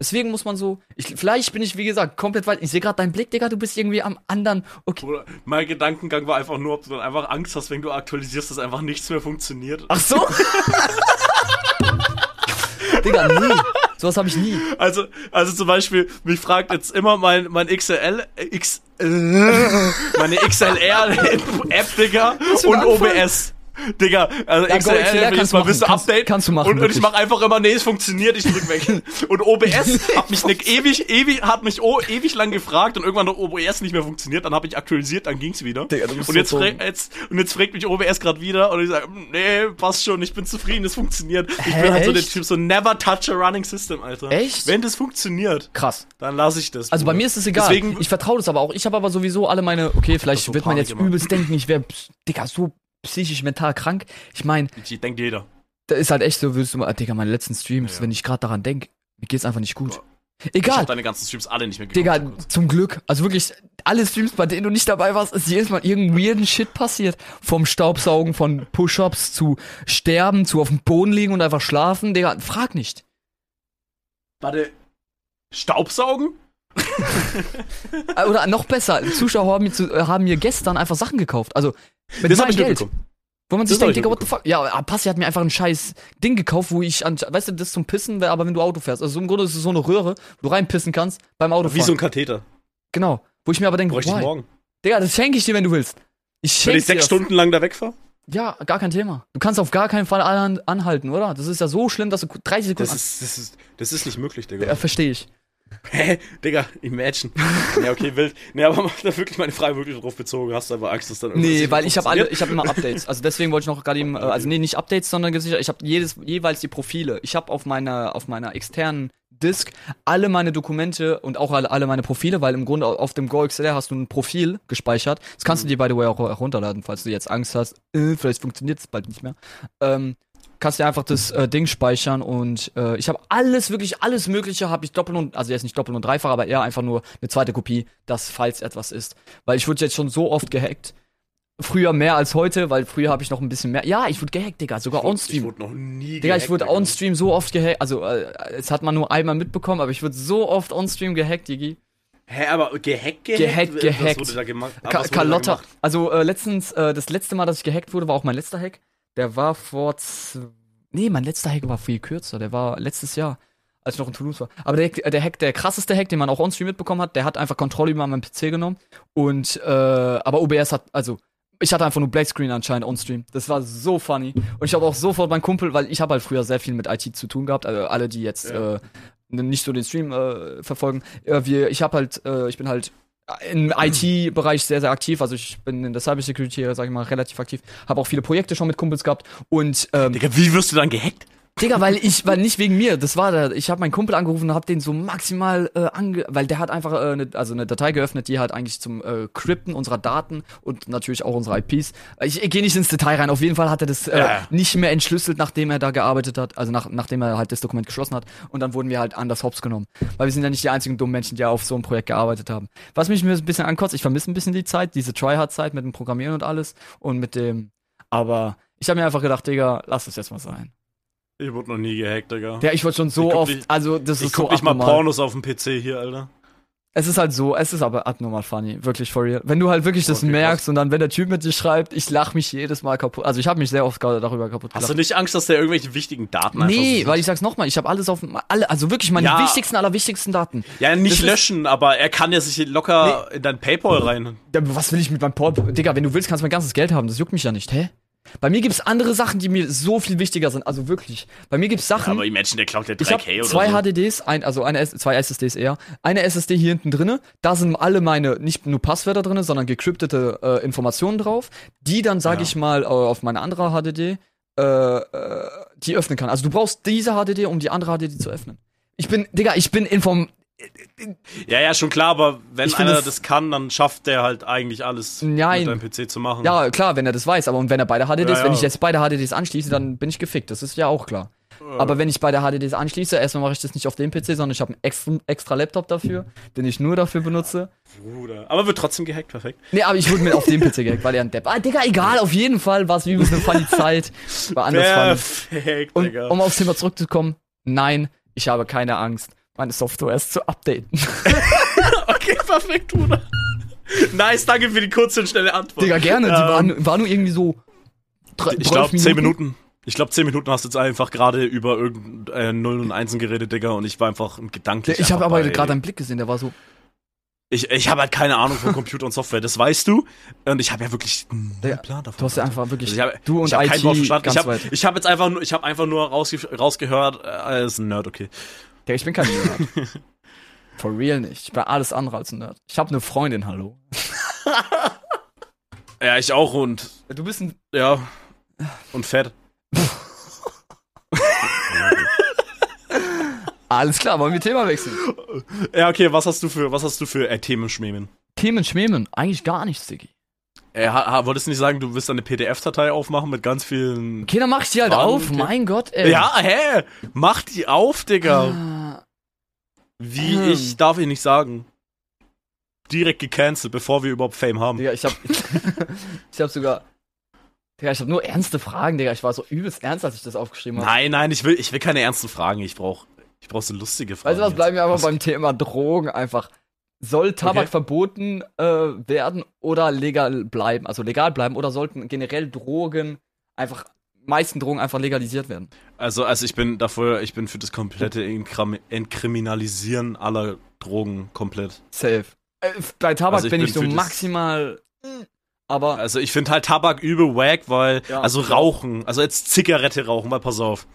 Deswegen muss man so, ich, vielleicht bin ich, wie gesagt, komplett weit. Ich sehe gerade deinen Blick, Digga, du bist irgendwie am anderen. Okay.
Bruder, mein Gedankengang war einfach nur, ob du dann einfach Angst hast, wenn du aktualisierst, dass einfach nichts mehr funktioniert.
Ach so? Digga, nee. Sowas habe ich nie.
Also, also zum Beispiel, mich fragt jetzt immer mein, mein XLL, äh, X, äh, meine XLR-App, Digga, und? OBS. Digga, also
Ja,
XLR,
XLR kannst du
mal wissen,
kannst-
Update.
kannst du machen,
Und, und ich
wirklich.
mach einfach immer, nee, es funktioniert, ich drück weg. Und OBS hat mich ne, ewig, ewig, hat mich oh, ewig lang gefragt und irgendwann noch OBS nicht mehr funktioniert, dann habe ich aktualisiert, dann ging's wieder.
Digga, du bist
und
so
jetzt, frag, jetzt, und jetzt fragt mich OBS gerade wieder und ich sage, nee, passt schon, ich bin zufrieden, es funktioniert. Ich
Hä,
bin halt so der
echt?
Typ, so never touch a running system, Alter.
Echt?
Wenn das funktioniert,
Krass.
dann lasse ich das.
Also bei
Bruder.
mir ist es egal.
Deswegen,
ich vertraue das aber auch. Ich habe aber sowieso alle meine. Okay, vielleicht
so
wird man jetzt übelst denken, ich wäre, Digga, so psychisch mental krank. Ich meine,
ich denkt jeder.
da ist halt echt so, würdest du mal, Digga, meine letzten Streams,
Ja,
wenn ich gerade daran denke, mir geht's einfach nicht gut.
Ja. Ich
Egal.
hab deine ganzen Streams alle nicht mehr
Digga,
geguckt.
zum Glück. Also wirklich, alle Streams, bei denen du nicht dabei warst, ist jedes Mal irgendein weirden Shit passiert. Vom Staubsaugen von Push-Ups zu sterben, zu auf dem Boden liegen und einfach schlafen. Digga, frag nicht.
Warte. Staubsaugen?
Oder noch besser, Zuschauer haben mir, zu, äh, haben mir gestern einfach Sachen gekauft. Also, mit
Das hab
meinem
ich
Geld.
mitbekommen.
Wo man sich
Das
denkt, Digga, what the fuck? Ja, Passi hat mir einfach ein scheiß Ding gekauft, wo ich an, weißt du, das zum Pissen wäre, aber wenn du Auto fährst. Also im Grunde ist es so eine Röhre, wo du reinpissen kannst beim Autofahren.
Wie so ein Katheter.
genau. Wo ich mir aber denke,
Bräuchte ich morgen.
Digga, das schenke ich dir, wenn du willst. Ich
Wenn
schenke
ich sechs Stunden lang da wegfahre?
Ja, gar kein Thema. Du kannst auf gar keinen Fall an, anhalten, oder? Das ist ja so schlimm, dass du 30 Sekunden.
Das ist, das ist, das ist nicht möglich, Digga.
ja, verstehe ich.
Hä? Digga, imagine. ja, okay, wild. Nee, aber mach da wirklich meine Frage wirklich drauf bezogen. Hast du aber Angst, dass dann irgendwas
Nee, weil ich habe alle, ich habe immer Updates. Also deswegen wollte ich noch gerade eben, äh, also nee, nicht Updates, sondern gesichert. Ich habe jedes jeweils die Profile. Ich habe auf meiner auf meiner externen Disk alle meine Dokumente und auch alle, alle meine Profile, weil im Grunde auf dem GoXLR hast du ein Profil gespeichert. Das kannst du dir, by the way, auch herunterladen, falls du jetzt Angst hast, äh, vielleicht funktioniert es bald nicht mehr. Ähm, kannst dir einfach das äh, Ding speichern und äh, ich habe alles, wirklich alles Mögliche habe ich doppelt und, also jetzt nicht doppelt und dreifach, aber eher einfach nur eine zweite Kopie, dass falls etwas ist. Weil ich wurde jetzt schon so oft gehackt. Früher mehr als heute, weil früher habe ich noch ein bisschen mehr. Ja, ich wurde gehackt, Digga, sogar on-stream.
Ich wurde noch nie
Digga, ich wurde on-stream so oft gehackt. Also, äh, es hat man nur einmal mitbekommen, aber ich wurde so oft on-stream gehackt, Digi.
Hä, aber gehackt, gehackt?
Gehackt, gehackt.
Was wurde da gemacht?
Ka Carlotta. Also, äh, letztens, äh, das letzte Mal, dass ich gehackt wurde, war auch mein letzter Hack. Der war vor. Nee, mein letzter Hack war viel kürzer. Der war letztes Jahr, als ich noch in Toulouse war. Aber der, der Hack, der krasseste Hack, den man auch on-stream mitbekommen hat, der hat einfach Kontrolle über meinen PC genommen. Und, äh, aber OBS hat, also, ich hatte einfach nur Blackscreen anscheinend on-stream. Das war so funny. Und ich habe auch sofort meinen Kumpel, weil ich habe halt früher sehr viel mit IT zu tun gehabt. Also alle, die jetzt
Ja.
äh, nicht so den Stream äh, verfolgen. Äh, wir, ich habe halt, äh, ich bin halt im IT-Bereich sehr, sehr aktiv. Also ich bin in der Cybersecurity, sag ich mal, relativ aktiv. Habe auch viele Projekte schon mit Kumpels gehabt. Und ähm,
Digga, wie wirst du dann gehackt?
Digga, weil ich, weil nicht wegen mir, das war der, ich habe meinen Kumpel angerufen und hab den so maximal äh, ange, weil der hat einfach äh, ne, also eine Datei geöffnet, die halt eigentlich zum äh, Crypten unserer Daten und natürlich auch unserer IPs. Ich, ich gehe nicht ins Detail rein. Auf jeden Fall hat er das äh,
Ja.
nicht mehr entschlüsselt, nachdem er da gearbeitet hat, also nach, nachdem er halt das Dokument geschlossen hat. Und dann wurden wir halt anders hops genommen, weil wir sind ja nicht die einzigen dummen Menschen, die auf so einem Projekt gearbeitet haben. Was mich mir ein bisschen ankotzt, ich vermisse ein bisschen die Zeit, diese Tryhard-Zeit mit dem Programmieren und alles und mit dem. Aber ich habe mir einfach gedacht, Digga, lass es jetzt mal sein.
Ich wurde noch nie gehackt, Digga.
Ja, ich wurde schon so
Ich guck
oft,
nicht-
also das
ich
ist so
guck nicht mal. Pornos auf dem PC hier, Alter.
Es ist halt so, es ist aber abnormal funny, wirklich for real. Wenn du halt wirklich das
Okay,
merkst und dann, wenn der Typ mit dir schreibt, ich lach mich jedes Mal kaputt. Also ich habe mich sehr oft darüber kaputt
Hast du
gelacht.
nicht Angst, dass der irgendwelche wichtigen Daten einfach
Nee, weil ich sag's nochmal, ich habe alles auf alle, also wirklich meine
Ja.
wichtigsten, allerwichtigsten Daten.
Ja, nicht
Das ist-
löschen, aber er kann ja sich locker in dein Paypal rein.
Ja, Was will ich mit meinem Port? Digga, wenn du willst, kannst du mein ganzes Geld haben, das juckt mich ja nicht, hä? Bei mir gibt's andere Sachen, die mir so viel wichtiger sind, also wirklich. Bei mir gibt's Sachen.
Aber Imagine, der klaut
habe
3K oder
zwei
so.
HDDs, ein, also eine, zwei SSDs eher. Eine SSD hier hinten drinne. Da sind alle meine, nicht nur Passwörter drinne, sondern gecryptete äh, Informationen drauf, die dann, sage
Ja.
ich mal, äh, auf meine andere HDD, äh, äh, die öffnen kann. Also du brauchst diese HDD, um die andere HDD zu öffnen. Ich bin, Digga, ich bin inform.
Ja, ja, schon klar, aber wenn
Ich
einer
es-
das kann, dann schafft der halt eigentlich alles
Nein.
mit deinem PC zu machen.
Ja, klar, wenn er das weiß, aber und wenn er beide HDDs,
Ja, ja.
wenn ich jetzt beide HDDs anschließe, dann bin ich gefickt. Das ist ja auch klar. Aber wenn ich beide HDDs anschließe, erstmal mache ich das nicht auf dem PC, sondern ich habe einen extra, extra Laptop dafür, den ich nur dafür benutze.
Bruder. Aber wird trotzdem gehackt, perfekt.
Nee, aber ich wurde mir auf dem PC gehackt, weil er ein Depp. Ah, Digga, egal, auf jeden Fall war es übelst eine funny Zeit. War anders.
Perfekt,
Und
Digga.
um aufs Thema zurückzukommen, nein, ich habe keine Angst, meine Software ist zu updaten.
okay, perfekt, Bruder. Nice, danke für die kurze und schnelle Antwort.
Digga, gerne, die
Ähm,
waren, war nur irgendwie so. dr-
Ich
12
glaube, 10 Minuten. Ich glaube, 10 Minuten hast du jetzt einfach gerade über irgendein äh, Nullen und Einsen geredet, Digga, und ich war einfach gedanklich.
Ich habe aber gerade einen Blick gesehen, der war so.
Ich, ich habe halt keine Ahnung von Computer und Software, das weißt du. Und ich habe ja wirklich null
Digga,
Plan davon.
Du hast ja einfach wirklich.
Also ich hab,
du und
ich hab
IT
kein Wort verstanden.
ganz
Ich habe hab jetzt einfach nur, ich habe einfach nur rausge rausgehört, äh, ist ein Nerd, okay.
Ja, ich bin kein Nerd. For real nicht. Ich bin alles andere als ein Nerd. Ich habe eine Freundin, hallo.
Ja, ich auch und
Du bist ein.
ja und fett.
Alles klar, wollen wir Thema wechseln?
Ja, okay, was hast du für was hast du für äh, Themen schmemen?
Themen schmemen. Eigentlich gar nichts, Diggi.
Äh, ha, ha, wolltest du nicht sagen, du willst eine PDF-Datei aufmachen mit ganz vielen.
Okay, dann mach ich die halt
Fragen,
auf.
okay.
Mein Gott, ey.
Ja, hä? Mach die auf, Digga.
Ah,
Wie
Hm.
ich darf ich nicht sagen. Direkt gecancelt, bevor wir überhaupt Fame haben.
Digga, ich hab. ich hab sogar. Digga, ich hab nur ernste Fragen, Digga. Ich war so übelst ernst, als ich das aufgeschrieben habe.
Nein, nein, ich will, ich will keine ernsten Fragen. Ich brauch, ich brauch so lustige Fragen.
Weißt du was, bleiben wir einfach
Was-
beim Thema Drogen einfach. Soll Tabak
Okay.
verboten äh, werden oder legal bleiben? Also legal bleiben oder sollten generell Drogen einfach, meisten Drogen einfach legalisiert werden?
Also, also ich bin dafür, ich bin für das komplette Enkram- Entkriminalisieren aller Drogen komplett.
Safe. Äh, bei Tabak
Also ich
bin
bin
ich so maximal. mm, Aber
Also ich finde halt Tabak übel wack, weil,
Ja.
also rauchen, also jetzt Zigarette rauchen, weil pass auf.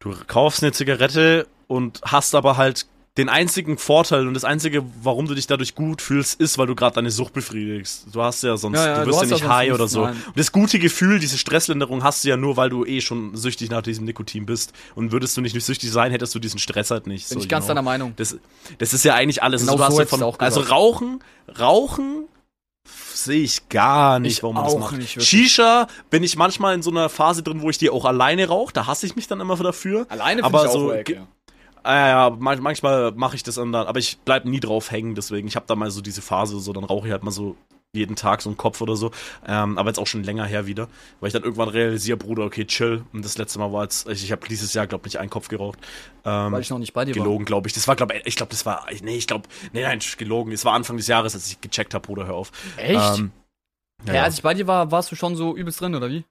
Du kaufst eine Zigarette und hast aber halt den einzigen Vorteil und das einzige, warum du dich dadurch gut fühlst, ist, weil du gerade deine Sucht befriedigst. Du hast ja sonst,
Ja, ja,
du wirst ja nicht high oder so.
nein.
Und das gute Gefühl, diese Stresslinderung hast du ja nur, weil du eh schon süchtig nach diesem Nikotin bist. Und würdest du nicht süchtig sein, hättest du diesen Stress halt nicht.
Bin
so,
ich ganz
know.
deiner Meinung.
Das, das ist ja eigentlich alles.
Genau
also,
so
von,
auch
also. Rauchen, Rauchen sehe ich gar nicht,
Ich
warum man das
auch
macht.
nicht, wirklich.
Shisha bin ich manchmal in so einer Phase drin, wo ich die auch alleine rauche. Da hasse ich mich dann immer dafür.
Alleine
aber
ich auch
so, ge-
ja.
Ah, ja, ja, man- manchmal mache ich das dann, aber ich bleib nie drauf hängen, deswegen. Ich habe da mal so diese Phase, so dann rauche ich halt mal so jeden Tag so einen Kopf oder so. Ähm, aber jetzt auch schon länger her wieder, weil ich dann irgendwann realisiere, Bruder, okay, chill. Und das letzte Mal war jetzt, ich, ich habe dieses Jahr, glaube ich, nicht einen Kopf geraucht. Ähm,
Weil ich noch nicht bei dir war.
gelogen, glaube ich. Das war, glaube ich, ich glaube, das war, nee, ich glaube, nee, nein, gelogen. Es war Anfang des Jahres, als ich gecheckt habe, Bruder, hör auf.
Echt?
Ähm, ja,
Ja,
ja.
als ich bei dir war, warst du schon so übelst drin, oder wie?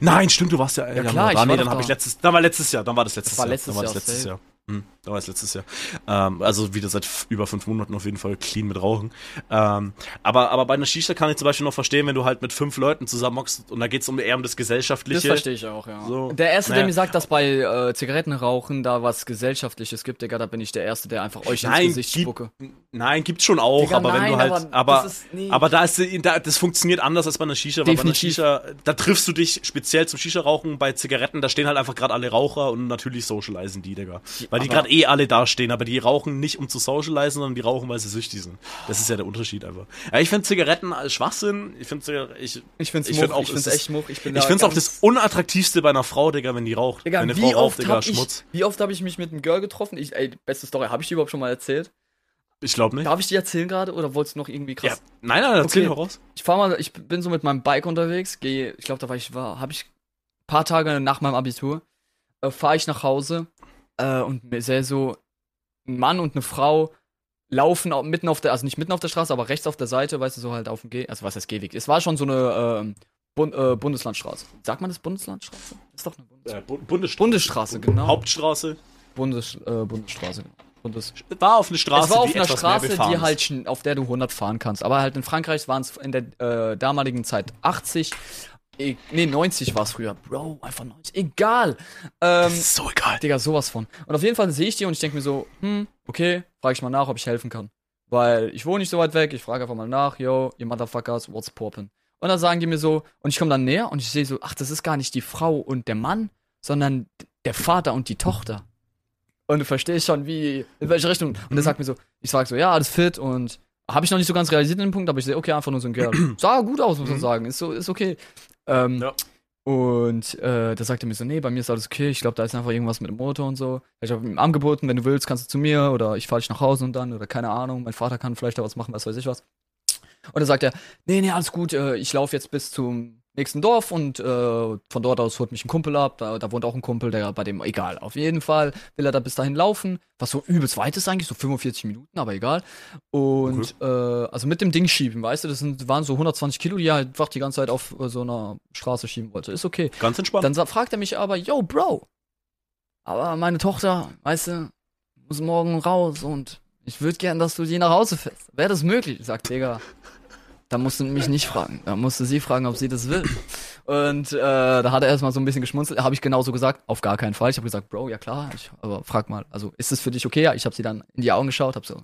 Nein, stimmt, du warst ja.
Ja, klar, ich
ah,
war
nee, dann
da.
habe ich letztes, dann war letztes Jahr, dann war das letztes
war
Jahr.
letztes
dann war das letztes. Jahr. Hm, dann war das letztes Jahr. Ähm, also wieder seit über fünf Monaten auf jeden Fall clean mit Rauchen. Ähm, aber, aber bei einer Shisha kann ich zum Beispiel noch verstehen, wenn du halt mit fünf Leuten zusammenhockst und da geht's um eher um das Gesellschaftliche.
Das verstehe ich auch, ja.
So,
der Erste,
naja.
der mir sagt, dass bei äh, Zigarettenrauchen da was Gesellschaftliches gibt, Digga, da bin ich der Erste, der einfach euch
Nein,
ins Gesicht
gib-
spucke.
Nein, gibt's schon auch,
Digga,
aber wenn
nein,
du halt,
aber
aber, aber da ist, da, das funktioniert anders als bei einer Shisha, weil
Definitiv.
bei einer Shisha, da triffst du dich speziell zum Shisha-Rauchen, bei Zigaretten, da stehen halt einfach gerade alle Raucher und natürlich socialisen die, Digga. Weil die
aber-
gerade eh alle da stehen, aber die rauchen nicht um zu socialisen, sondern die rauchen, weil sie süchtig sind. Das ist ja der Unterschied einfach. Ja, ich finde Zigaretten als Schwachsinn, ich finde ich,
Ich find's
Ich find auch,
ich find's echt Much. Ich, bin
ich es auch das unattraktivste bei einer Frau, Digga, wenn die raucht.
Digga,
wenn eine
wie
Frau raucht,
oft
Digga,
hab ich,
Schmutz.
wie oft habe ich mich mit einem Girl getroffen? Ich, ey, beste Story, habe ich die überhaupt schon mal erzählt?
Ich glaube nicht.
Darf ich die erzählen gerade oder wolltest du noch irgendwie krass?
Ja. Nein, nein, erzähl
Okay.
heraus.
Ich fahr mal, ich bin so mit meinem Bike unterwegs, gehe, ich glaube, da war ich, war, habe ich ein paar Tage nach meinem Abitur, äh, fahre ich nach Hause äh, und mir sehe so ein Mann und eine Frau laufen au- mitten auf der, also nicht mitten auf der Straße, aber rechts auf der Seite, weißt du, so halt auf dem Geh, also was heißt Gehweg? Es war schon so eine ähm, Bund, äh, Bundeslandstraße. Sagt man das Bundeslandstraße? ist doch eine Bundes
Äh, Bu- Bundesstraße.
Bundesstraße, genau.
Hauptstraße.
Bundes, äh, Bundesstraße, genau. Bundes
War auf eine Straße,
es war auf
die
einer Straße, die halt, auf der du 100 fahren kannst. Aber halt in Frankreich waren es in der äh, damaligen Zeit 80. E nee, 90 war es früher. Bro, einfach 90. Egal. Ähm,
so egal.
Digga, sowas von. Und auf jeden Fall sehe ich die und ich denke mir so, hm, okay, frage ich mal nach, ob ich helfen kann. Weil ich wohne nicht so weit weg, ich frage einfach mal nach, yo, ihr Motherfuckers, what's poppin'? Und dann sagen die mir so, und ich komme dann näher und ich sehe so, ach, das ist gar nicht die Frau und der Mann, sondern der Vater und die Tochter. Und du verstehst schon, wie, in welche Richtung. Und
Mhm.
er sagt mir so, ich sag so, ja, alles fit und habe ich noch nicht so ganz realisiert in dem Punkt, aber ich sehe, okay, einfach nur so ein Girl. Sah gut aus, muss man
Mhm.
sagen, ist so, ist okay. Ähm,
Ja.
und äh, da sagt er mir so, nee, bei mir ist alles okay, ich glaube, da ist einfach irgendwas mit dem Motor und so. Ich habe ihm angeboten, wenn du willst, kannst du zu mir oder ich fahre dich nach Hause und dann oder keine Ahnung, mein Vater kann vielleicht da was machen, was weiß ich was. Und dann sagt er, nee, nee, alles gut, äh, ich laufe jetzt bis zum nächsten Dorf und äh, von dort aus holt mich ein Kumpel ab, da, da wohnt auch ein Kumpel, der bei dem, egal, auf jeden Fall will er da bis dahin laufen, was so übelst weit ist eigentlich, so 45 Minuten, aber egal. Und äh, also mit dem Ding schieben, weißt du, das sind, waren so 120 Kilo, die er halt einfach die ganze Zeit auf äh, so einer Straße schieben wollte. Ist okay.
Ganz entspannt.
Dann fragt er mich aber, yo, Bro, aber meine Tochter, weißt du, muss morgen raus und ich würde gern, dass du die nach Hause fährst. Wäre das möglich? Sagt Digga. Da musst du mich nicht fragen. Da musst du sie fragen, ob sie das will. Und äh, da hat er erstmal so ein bisschen geschmunzelt. Habe ich genauso gesagt, auf gar keinen Fall. Ich habe gesagt, Bro, ja klar, ich, aber frag mal, also ist es für dich okay? Ja, ich habe sie dann in die Augen geschaut, habe so,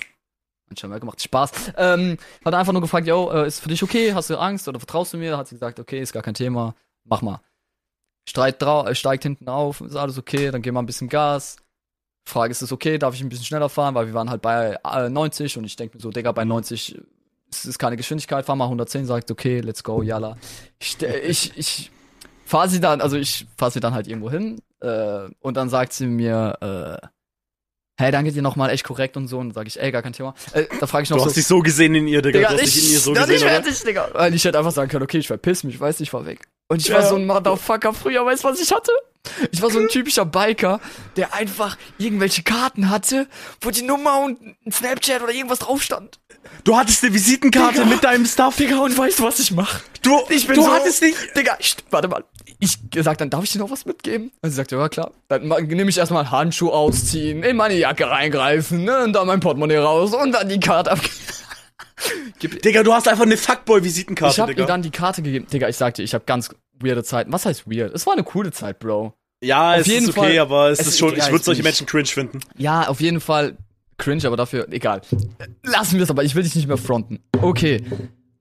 anscheinend gemacht, Spaß. Ähm, hat einfach nur gefragt, yo, äh, ist für dich okay? Hast du Angst oder vertraust du mir? Hat sie gesagt, okay, ist gar kein Thema, mach mal. Streit äh, steigt hinten auf, ist alles okay, dann gehen wir ein bisschen Gas. Frage, ist es okay, darf ich ein bisschen schneller fahren, weil wir waren halt bei äh, 90 und ich denke mir so, Digga, bei 90 ist es keine Geschwindigkeit, fahr mal 110, sagt, okay, let's go, yalla. Ich, ich, ich fahr sie dann, also ich fahr sie dann halt irgendwo hin äh, und dann sagt sie mir, äh, hey, danke dir nochmal, echt korrekt und so und dann sage ich, ey, gar kein Thema. Äh, da frage ich noch
Du
so,
hast dich so gesehen in ihr, Digga.
Digga,
du hast
ich,
dich in ihr so gesehen,
nicht
oder?
fertig, Digga. Weil ich hätte einfach sagen können, okay, ich verpiss mich, weißt du, ich fahr weg. Und ich
Ja,
war so ein Motherfucker früher, weißt du, was ich hatte? Ich war so ein typischer Biker, der einfach irgendwelche Karten hatte, wo die Nummer und ein Snapchat oder irgendwas drauf stand.
Du hattest eine Visitenkarte
Digga.
mit deinem Stuff.
Digga, und weißt du, was ich mach?
Du,
Ich bin
du
so,
hattest nicht.
Digga, ich, warte mal. Ich gesagt, dann darf ich dir noch was mitgeben? Und sie sagt, ja klar. Dann nehme ich erstmal Handschuh ausziehen, in meine Jacke reingreifen, ne, und dann mein Portemonnaie raus und dann die Karte ab. Gib,
Digga, du hast einfach eine Fuckboy-Visitenkarte,
ich hab
Digga.
ihr dann die Karte gegeben. Digga, ich sagte, ich habe ganz weirde Zeiten. Was heißt weird? Es war eine coole Zeit, Bro.
ja,
auf
es
jeden
ist okay,
Fall-
aber es,
es
ist schon,
ja,
ich
ich
würde solche Menschen cringe finden.
Ja, auf jeden Fall cringe, aber dafür, egal. Lassen wir es aber, ich will dich nicht mehr fronten. Okay.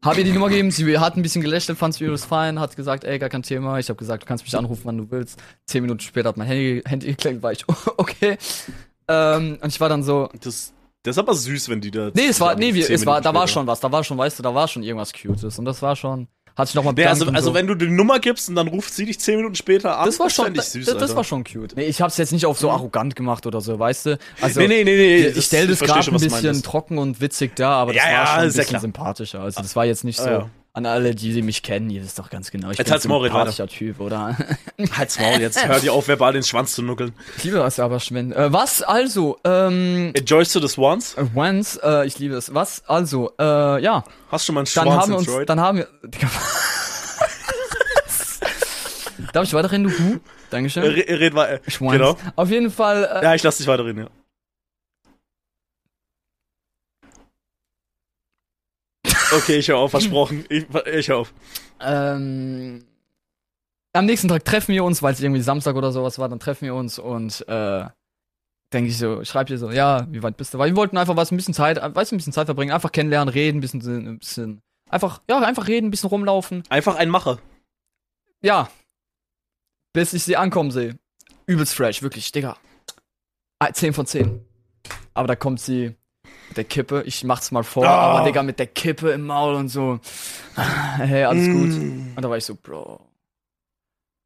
Hab ihr die Nummer gegeben, sie hat ein bisschen gelächelt, fand es fein, hat gesagt, ey, gar kein Thema. Ich habe gesagt, du kannst mich anrufen, wann du willst. Zehn Minuten später hat mein Handy, Handy geklingelt, war ich, okay. Ähm, und ich war dann so,
Das, das ist aber süß, wenn die da.
nee, es war, nee, wir, es war, da war schon was, da war schon, weißt du, da war schon irgendwas Cutes. Und das war schon, hat sich nochmal
Nee, also, also
so.
wenn du die Nummer gibst und dann ruft sie dich zehn Minuten später an,
das war schon,
ich
das,
süß,
das war schon cute. Nee, ich hab's jetzt nicht auf so arrogant gemacht oder so, weißt du? Also,
nee, nee, nee, nee.
ich stelle das
versteh
gerade ein bisschen trocken und witzig da, aber das
Ja,
war
ja,
schon ein
ist ja
bisschen
klar.
sympathischer. Also das war jetzt nicht so
Ah, ja.
An alle, die, die mich kennen, ihr wisst doch ganz genau. Ich
Jetzt
bin ein
halt's Maul,
sympathischer Typ, oder?
Halt's Maul, jetzt hör dir auf, verbal den Schwanz zu nuckeln.
ich liebe das aber, Schwen. Äh, was also? Ähm,
Enjoyst du das once?
Once, äh, ich liebe es. Was also? Äh, ja.
Hast du mal einen
Dann
Schwanz
haben wir uns,
enjoyed?
dann haben wir. Darf ich weiterreden, du Hu? Dankeschön.
Red, red äh,
Schwanz.
genau.
Auf jeden Fall. Äh,
Ja, ich lass dich weiterreden, ja. Okay, ich hör auf, versprochen. Ich, ich hör auf.
Ähm, am nächsten Tag treffen wir uns, weil es irgendwie Samstag oder sowas war, dann treffen wir uns und äh, denke ich so, schreib dir so, ja, wie weit bist du? Weil wir wollten einfach was, ein bisschen Zeit, weißt du, ein bisschen Zeit verbringen, einfach kennenlernen, reden, ein bisschen, ein bisschen, einfach, ja, einfach reden, ein bisschen rumlaufen.
Einfach ein Macher.
Ja. Bis ich sie ankommen sehe. Übelst fresh, wirklich, Digga. Ah, 10 von 10. Aber da kommt sie mit der Kippe, ich mach's mal vor,
Ah.
aber Digga, mit der Kippe im Maul und so. Hey, alles gut.
Mm.
Und da war ich so, Bro.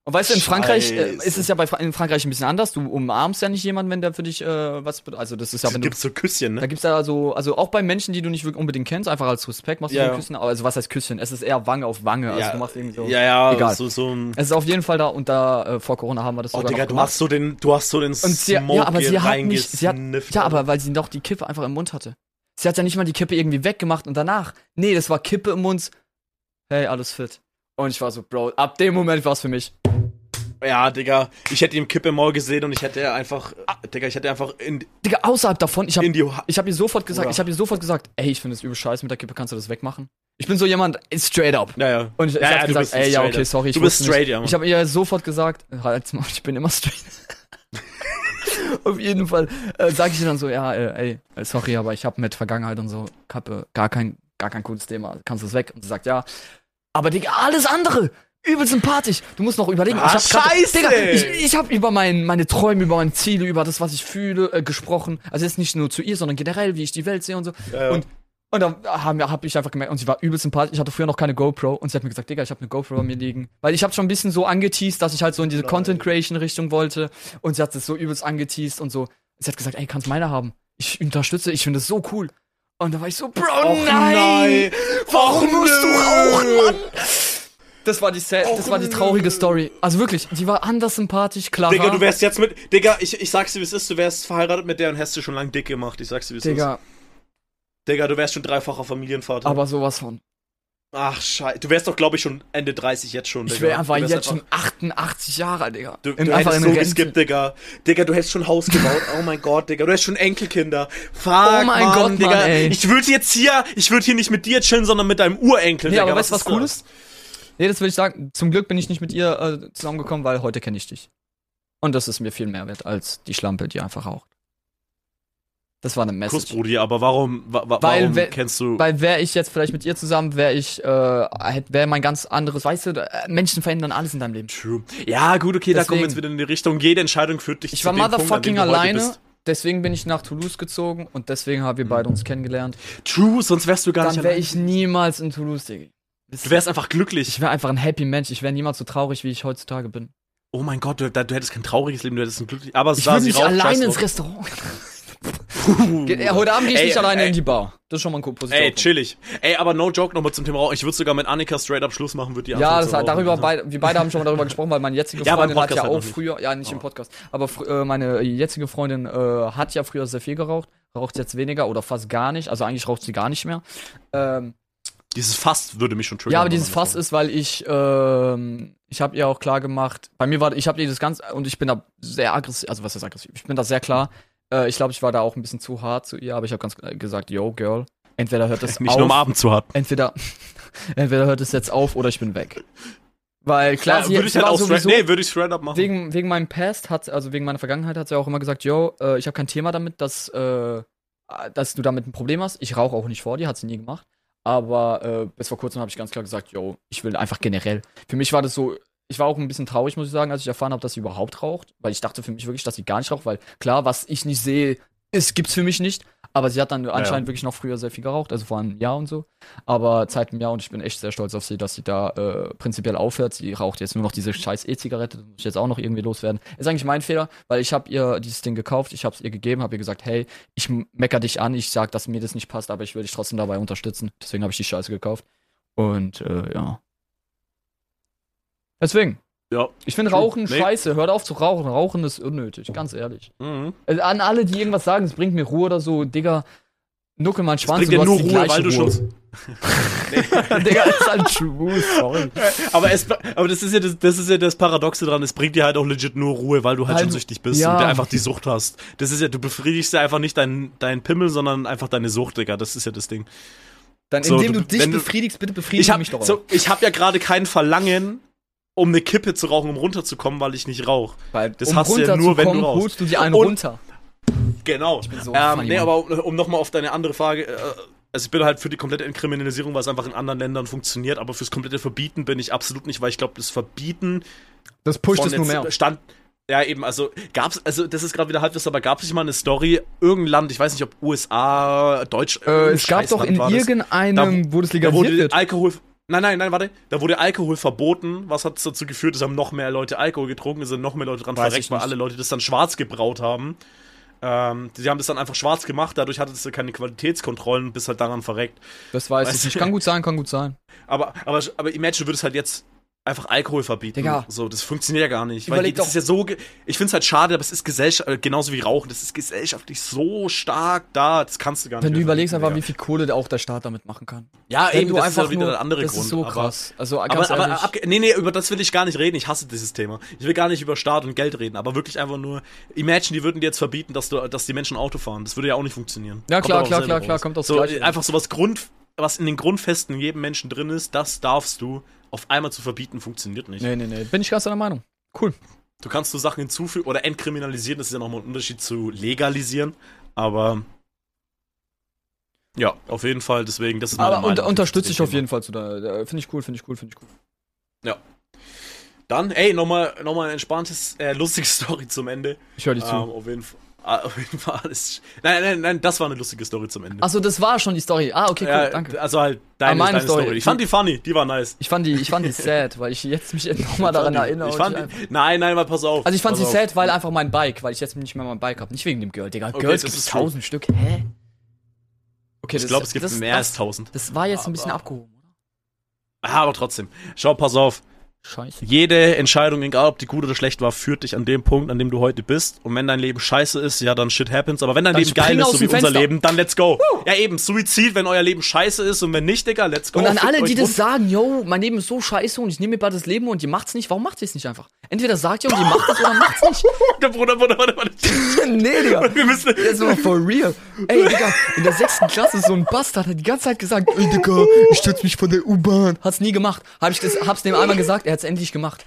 Und weißt du, in Frankreich äh, ist es ja bei Fra in Frankreich ein bisschen anders. Du umarmst ja nicht jemanden, wenn der für dich äh, was bedeutet. Also das ist ja,
Da
wenn du,
gibt's so Küsschen,
da
ne?
gibt's ja so, also auch bei Menschen, die du nicht wirklich unbedingt kennst, einfach als Respekt machst du
Ja,
so ein
ja.
Küsschen. Also was heißt Küsschen? Es ist eher Wange auf Wange. Also du machst irgendwie so.
ja, ja,
Egal.
so, so ein.
Es ist auf jeden Fall da und da äh, vor Corona haben wir das
Oh,
sogar
Digga,
noch
du hast so den, du hast so den
Und sie,
Smoke
ja, aber sie hat nicht, sie hat, ja, aber weil sie noch die Kippe einfach im Mund hatte. Sie hat ja nicht mal die Kippe irgendwie weggemacht und danach, nee, das war Kippe im Mund. Hey, alles fit. Und ich war so, Bro, ab dem Moment war's für mich.
Ja, Digga, ich hätte ihm Kippe im Maul gesehen und ich hätte einfach, äh, Digga, ich hätte einfach in,
Digga, außerhalb davon, ich hab, ich hab ihr sofort gesagt,
Bruder.
ich hab ihr sofort gesagt, ey, ich finde es übel scheiße mit der Kippe, kannst du das wegmachen? Ich bin so jemand, straight up.
ja, ja.
Und ich, ich
ja,
hab
ja,
gesagt, ey, ja, okay, sorry, ich
Du bist straight,
nicht.
ja, Mann.
Ich habe ihr sofort gesagt, halt's Maul, ich bin immer straight. Auf jeden Fall äh, sage ich ihr dann so, ja, äh, ey, äh, sorry, aber ich habe mit Vergangenheit und so, Kappe, gar kein, gar kein cooles Thema, kannst du es weg? Und sie sagt, ja. Aber Digga, alles andere, übel sympathisch. Du musst noch überlegen.
Ah,
ich hab grad-
scheiße!
Digga, ich, ich habe über mein, meine Träume, über meine Ziele, über das, was ich fühle, äh, gesprochen. Also jetzt nicht nur zu ihr, sondern generell, wie ich die Welt sehe und so.
Ja, ja.
Und und da habe hab ich einfach gemerkt, und sie war übel sympathisch. Ich hatte früher noch keine GoPro und sie hat mir gesagt, Digga, ich habe eine GoPro bei mir liegen. Weil ich habe schon ein bisschen so angeteased, dass ich halt so in diese
Nein.
Content Creation Richtung wollte. Und sie hat es so übelst angeteased und so. Sie hat gesagt, ey, kannst meine haben. Ich unterstütze, ich finde es so cool. Und da war ich so, Bro,
Och,
nein!
nein.
Warum
Och,
musst du rauchen, Mann? Das war die sad, das
Och,
war die traurige Story. Also wirklich, die war anders sympathisch, klar.
Digga, du wärst jetzt mit, Digga, ich, ich sag's dir, wie es ist, du wärst verheiratet mit der und hast du schon lang dick gemacht, ich sag's dir, wie es ist.
Digga,
Digga, du wärst schon dreifacher Familienvater.
aber sowas von.
Ach, scheiße. Du wärst doch, glaube ich, schon Ende 30 jetzt schon, Digga.
Ich wäre einfach jetzt schon 88 Jahre Digga.
Du, du
einfach
hättest so geskippt, Digga. Digga, du hättest schon Haus gebaut. Oh mein Gott, Digga. Du hättest schon Enkelkinder. Fuck,
Oh mein
Mann,
Gott, Mann,
Digga.
ey.
Ich würde jetzt hier, ich würde hier nicht mit dir chillen, sondern mit deinem Urenkel,
Nee,
Digga.
aber weißt du, was cool
das?
ist? Nee, das will ich sagen. Zum Glück bin ich nicht mit ihr äh, zusammengekommen, weil heute kenne ich dich. Und das ist mir viel mehr wert als die Schlampe, die einfach raucht. Das war eine
Kuss,
Message.
Brudi, aber warum, wa, wa,
Weil
warum kennst du...
Weil wäre ich jetzt vielleicht mit ihr zusammen, wäre ich, äh, wäre mein ganz anderes, weißt du, äh, Menschen verändern alles in deinem Leben.
True. Ja, gut, okay, da kommen wir
Deswegen-
jetzt wieder in die Richtung. Jede Entscheidung führt dich
Ich
zu
war
Punkt, an dem
motherfucking
heute
alleine, deswegen bin ich nach Toulouse gezogen und deswegen haben wir beide uns kennengelernt.
True, sonst wärst du gar
Dann
nicht
wäre
allein.
ich niemals in Toulouse, Digga.
Du wärst einfach glücklich.
Ich wäre einfach ein happy Mensch. Ich wäre niemals so traurig, wie ich heutzutage bin.
Oh mein Gott, du, du hättest kein trauriges Leben, du hättest ein glückliches... Aber
Ich würde nicht
raucht,
alleine ins. Restaurant.
Puh.
Ja, heute Abend gehe ich
Ey,
nicht alleine
ey.
in die Bar. Das ist schon mal ein Position.
Ey, chillig. Ey, aber no joke nochmal zum Thema Rauchen. Ich würde sogar mit Annika straight up Schluss machen, würde die
Ja, das hat, darüber beide, wir beide haben schon mal darüber gesprochen, weil meine jetzige
Ja,
Freundin hat
Podcast
ja
halt
auch früher, ja nicht im
Oh.
Podcast, aber äh, meine jetzige Freundin äh, hat ja früher sehr viel geraucht, raucht jetzt weniger oder fast gar nicht, also eigentlich raucht sie gar nicht mehr. Ähm,
Dieses Fass würde mich schon triggern.
ja, aber dieses Fass ist, weil ich, ähm, ich habe ihr auch klar gemacht, bei mir war, ich habe ihr das ganz, und ich bin da sehr aggressiv, also was ist aggressiv, ich bin da sehr klar, äh, ich glaube, ich war da auch ein bisschen zu hart zu ihr, aber ich habe ganz äh, gesagt, yo, Girl, entweder hört das.
Mich
auf,
nur am Abend zu hart.
entweder, entweder hört es jetzt auf oder ich bin weg. Weil klar,
Ja,
sie,
würde ich halt auch
sowieso,
nee, würde ich straight up machen.
wegen, wegen meinem Past hat, also wegen meiner Vergangenheit hat sie auch immer gesagt, yo, äh, ich habe kein Thema damit, dass, äh, dass du damit ein Problem hast. Ich rauche auch nicht vor dir, hat sie nie gemacht. Aber äh, bis vor kurzem habe ich ganz klar gesagt, yo, ich will einfach generell. Für mich war das so, ich war auch ein bisschen traurig, muss ich sagen, als ich erfahren habe, dass sie überhaupt raucht. Weil ich dachte für mich wirklich, dass sie gar nicht raucht, weil klar, was ich nicht sehe, ist, gibt's für mich nicht. Aber sie hat dann anscheinend
ja.
wirklich noch früher sehr viel geraucht, also vor einem Jahr und so. Aber seit einem Jahr und ich bin echt sehr stolz auf sie, dass sie da äh, prinzipiell aufhört. Sie raucht jetzt nur noch diese scheiß E-Zigarette, das muss ich jetzt auch noch irgendwie loswerden. Ist eigentlich mein Fehler, weil ich habe ihr dieses Ding gekauft, ich habe es ihr gegeben, habe ihr gesagt, hey, ich mecker dich an, ich sag, dass mir das nicht passt, aber ich will dich trotzdem dabei unterstützen. Deswegen habe ich die Scheiße gekauft. Und äh, ja. Deswegen.
Ja.
Ich finde. Rauchen
Nee.
scheiße. Hört auf zu rauchen. Rauchen ist unnötig, ganz ehrlich.
Mhm.
Also an alle, die irgendwas sagen, es bringt mir Ruhe oder so, Digga, nuckel mal einen Schwanz
bringt dir nur Ruhe, weil du
Ruhe.
schon.
Digga, ist halt schwul, sorry.
Aber, es, aber das, ist ja das, das ist ja das Paradoxe dran, es bringt dir halt auch legit nur Ruhe, weil du halt
Weil
schon süchtig bist
ja.
und du einfach die Sucht hast. Das ist ja, du befriedigst ja einfach nicht deinen dein Pimmel, sondern einfach deine Sucht, Digga. Das ist ja das Ding.
Dann,
So,
indem
du-
du, dich befriedigst, bitte
Ich
befriedige
habe
mich doch
so, ich hab ja gerade kein Verlangen, um eine Kippe zu rauchen, um runterzukommen, weil ich nicht rauche.
Weil,
das
um
hast du ja nur, wenn du rauchst.
holst du dir einen
Und-
runter.
Genau.
bin so
ähm, nee, aber um, um nochmal auf deine andere Frage, äh, also ich bin halt für die komplette Entkriminalisierung, weil es einfach in anderen Ländern funktioniert, aber fürs komplette Verbieten bin ich absolut nicht, weil ich glaube, das Verbieten
Das pusht es nur mehr.
Stand. Ja, eben, also gab's, also das ist gerade wieder Halbwissen, aber gab es nicht mal eine Story, irgendein Land, ich weiß nicht, ob USA, Deutsch,
Äh, es gab doch in irgendeinem, wo das
Da wurde. Alkohol. Nein, nein, nein, warte. Da wurde Alkohol verboten. Was hat dazu geführt? Es haben noch mehr Leute Alkohol getrunken, es sind noch mehr Leute dran
Weiß
verreckt, weil alle Leute das dann schwarz gebraut haben. Ähm, die haben das dann einfach schwarz gemacht, dadurch hatte es keine Qualitätskontrollen, bis halt daran verreckt.
Das weiß
Weißt
ich
du-
nicht. Kann gut sein, kann gut sein.
Aber, aber, aber Imagine würde es halt jetzt einfach Alkohol verbieten.
Digga.
So, das funktioniert ja gar nicht. Weil
Überleg
die, das ist ja so, ich finde es halt schade, aber es ist gesellschaftlich, genauso wie Rauchen, das ist gesellschaftlich so stark da, das kannst du gar nicht.
Wenn du überlegst einfach, wie
Digga.
viel Kohle auch der Staat damit machen kann.
Ja,
Wenn
eben,
du
das
einfach
ist ja wieder
nur,
der andere
das
Grund.
ist so
aber-
krass. Also ganz
Aber, aber ab, nee, nee, über das will ich gar nicht reden. Ich hasse dieses Thema. Ich will gar nicht über Staat und Geld reden, aber wirklich einfach nur, imagine, die würden dir jetzt verbieten, dass, du, dass die Menschen Auto fahren. Das würde ja auch nicht funktionieren.
Ja, klar,
aber
klar, klar, klar, kommt aufs
so. Einfach so was Grund, was in den Grundfesten jedem Menschen drin ist, das darfst du auf einmal zu verbieten, funktioniert nicht.
nee, nee, nee. Bin ich ganz deiner Meinung. Cool.
Du kannst so Sachen hinzufügen oder entkriminalisieren, das ist ja nochmal ein Unterschied zu legalisieren, aber ja, auf jeden Fall, deswegen, das ist meine
Aber
Meinung
unter, unterstütze ich auf jeden Fall zu da. Finde ich cool, finde ich cool, finde ich cool.
Dann, ey, nochmal noch mal ein entspanntes, äh, lustiges Story zum Ende.
Ich höre dir
Ähm,
zu.
auf, jeden Fall, auf jeden Fall alles. Nein, nein, nein, das war eine lustige Story zum Ende.
Achso, das war schon die Story. Ah, okay, cool,
Ja,
danke.
Also halt deine,
Ah, meine
deine Story.
Story.
Ich fand die funny, die war nice.
Ich fand die, ich fand die sad, weil ich jetzt mich nochmal daran
die-
erinnere.
Ich fand die, nein, nein, mal pass auf.
also ich fand sie
auf.
sad, weil einfach mein Bike, weil ich jetzt nicht mehr mein Bike habe. Nicht wegen dem Girl, Digga.
Okay,
Girls
das
gibt es tausend Stück. Hä? Okay,
Ich glaube, es gibt
das,
mehr
das,
als tausend.
Das war jetzt ein bisschen
Aber-
abgehoben, oder?
Ah, aber trotzdem. Schau, pass auf.
Scheiße.
Jede Entscheidung, egal ob die gut oder schlecht war, führt dich an dem Punkt, an dem du heute bist. Und wenn dein Leben scheiße ist, ja, dann shit happens. Aber wenn dein
Dann
Leben geil ist, so wie unser. Leben, dann let's go. Ja, eben, Suizid, wenn euer Leben scheiße ist und wenn nicht, Digga, let's go.
Und an alle, die das sagen, yo, mein Leben ist so scheiße und ich nehme mir bald das Leben und ihr macht's nicht, warum macht ihr es nicht einfach? Entweder sagt ihr und ihr macht es oder macht's nicht.
Der Bruder, Bruder, Bruder, Bruder.
nee, Digga.
Wir müssen.
Jetzt mal for real. Ey, Digga, in der sechsten Klasse so ein Bastard hat die ganze Zeit gesagt, ey, Digga, ich stürz mich von der U-Bahn. Hat's nie gemacht. Hab ich das, hab's dem einmal gesagt, er hat's endlich gemacht.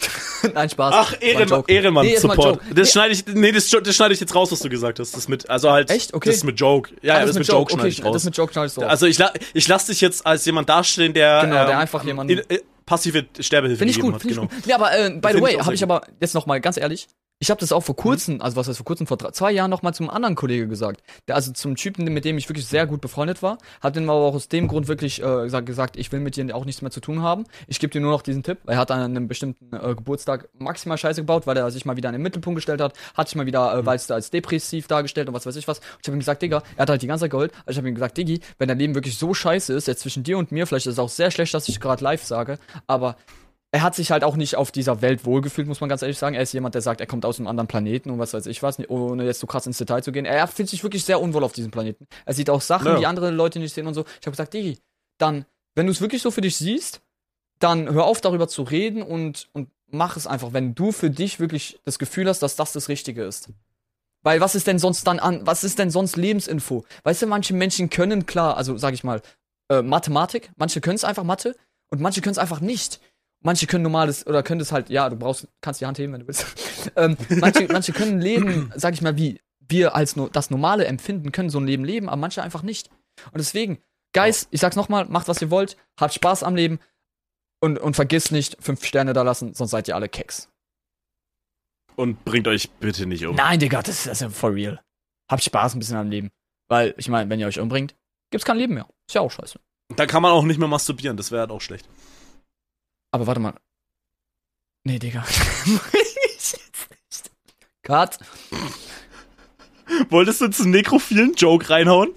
Nein, Spaß.
Ach,
War ein
Ehrenmann,
Joke. Nee,
Support.
Joke.
Das
Nee,
schneide ich, nee, das, das schneide ich jetzt raus, was du gesagt hast. Das mit, also halt.
Echt? Okay.
Das ist mit Joke. Ja, ja,
ah,
das, mit Joke, schneide
okay,
ich raus.
Das mit Joke schneide ich so.
also ich, ich lasse dich jetzt als jemand dastehen, der,
Genau, der
ähm,
einfach jemanden-
äh, passive Sterbehilfe
Finde ich
gegeben
gut,
hat.
finde ich
genau.
gut. Nee, aber äh, by the way,
ich
habe ich aber jetzt noch mal ganz ehrlich, ich habe das auch vor kurzem, also was heißt vor kurzem, vor drei, zwei Jahren noch mal zum anderen Kollege gesagt. Der, also zum Typen, mit dem ich wirklich sehr gut befreundet war, hat den aber auch aus dem Grund wirklich äh, gesagt, ich will mit dir auch nichts mehr zu tun haben. Ich gebe dir nur noch diesen Tipp. Er hat an einem bestimmten äh, Geburtstag maximal Scheiße gebaut, weil er sich mal wieder in den Mittelpunkt gestellt hat, hat sich mal wieder,
Mhm.
äh, weil es da als depressiv dargestellt und was weiß ich was. Und ich habe ihm gesagt, Digga, er hat halt die ganze Zeit geheult. Also ich habe ihm gesagt, Diggi, wenn dein Leben wirklich so scheiße ist, jetzt zwischen dir und mir, vielleicht ist es auch sehr schlecht, dass ich gerade live sage, aber er hat sich halt auch nicht auf dieser Welt wohlgefühlt, muss man ganz ehrlich sagen. Er ist jemand, der sagt, er kommt aus einem anderen Planeten und was weiß ich was, ohne jetzt so krass ins Detail zu gehen. Er fühlt sich wirklich sehr unwohl auf diesem Planeten. Er sieht auch Sachen,
Ja.
die andere Leute nicht sehen und so. Ich habe gesagt, Digi, dann, wenn du es wirklich so für dich siehst, dann hör auf darüber zu reden und, und mach es einfach, wenn du für dich wirklich das Gefühl hast, dass das das Richtige ist. Weil was ist denn sonst dann an, was ist denn sonst Lebensinfo? Weißt du, manche Menschen können klar, also sag ich mal, äh, Mathematik, manche können es einfach Mathe und manche können es einfach nicht. Manche können normales oder können das halt, ja, du brauchst, kannst die Hand heben, wenn du willst. ähm, manche, manche können leben, sag ich mal, wie wir als no das Normale empfinden, können so ein Leben leben, aber manche einfach nicht. Und deswegen, Guys, ich sag's nochmal, macht was ihr wollt, habt Spaß am Leben und, und vergisst nicht, fünf Sterne da lassen, sonst seid ihr alle Keks.
Und bringt euch bitte nicht um.
Nein, Digga, das ist, das ist ja for real. Habt Spaß ein bisschen am Leben. Weil, ich meine, wenn ihr euch umbringt, gibt's kein Leben mehr. Ist ja auch scheiße.
Da kann man auch nicht mehr masturbieren, das wäre halt auch schlecht.
Aber warte mal. Nee, Digga. Cut.
Wolltest du jetzt einen nekrophilen Joke reinhauen?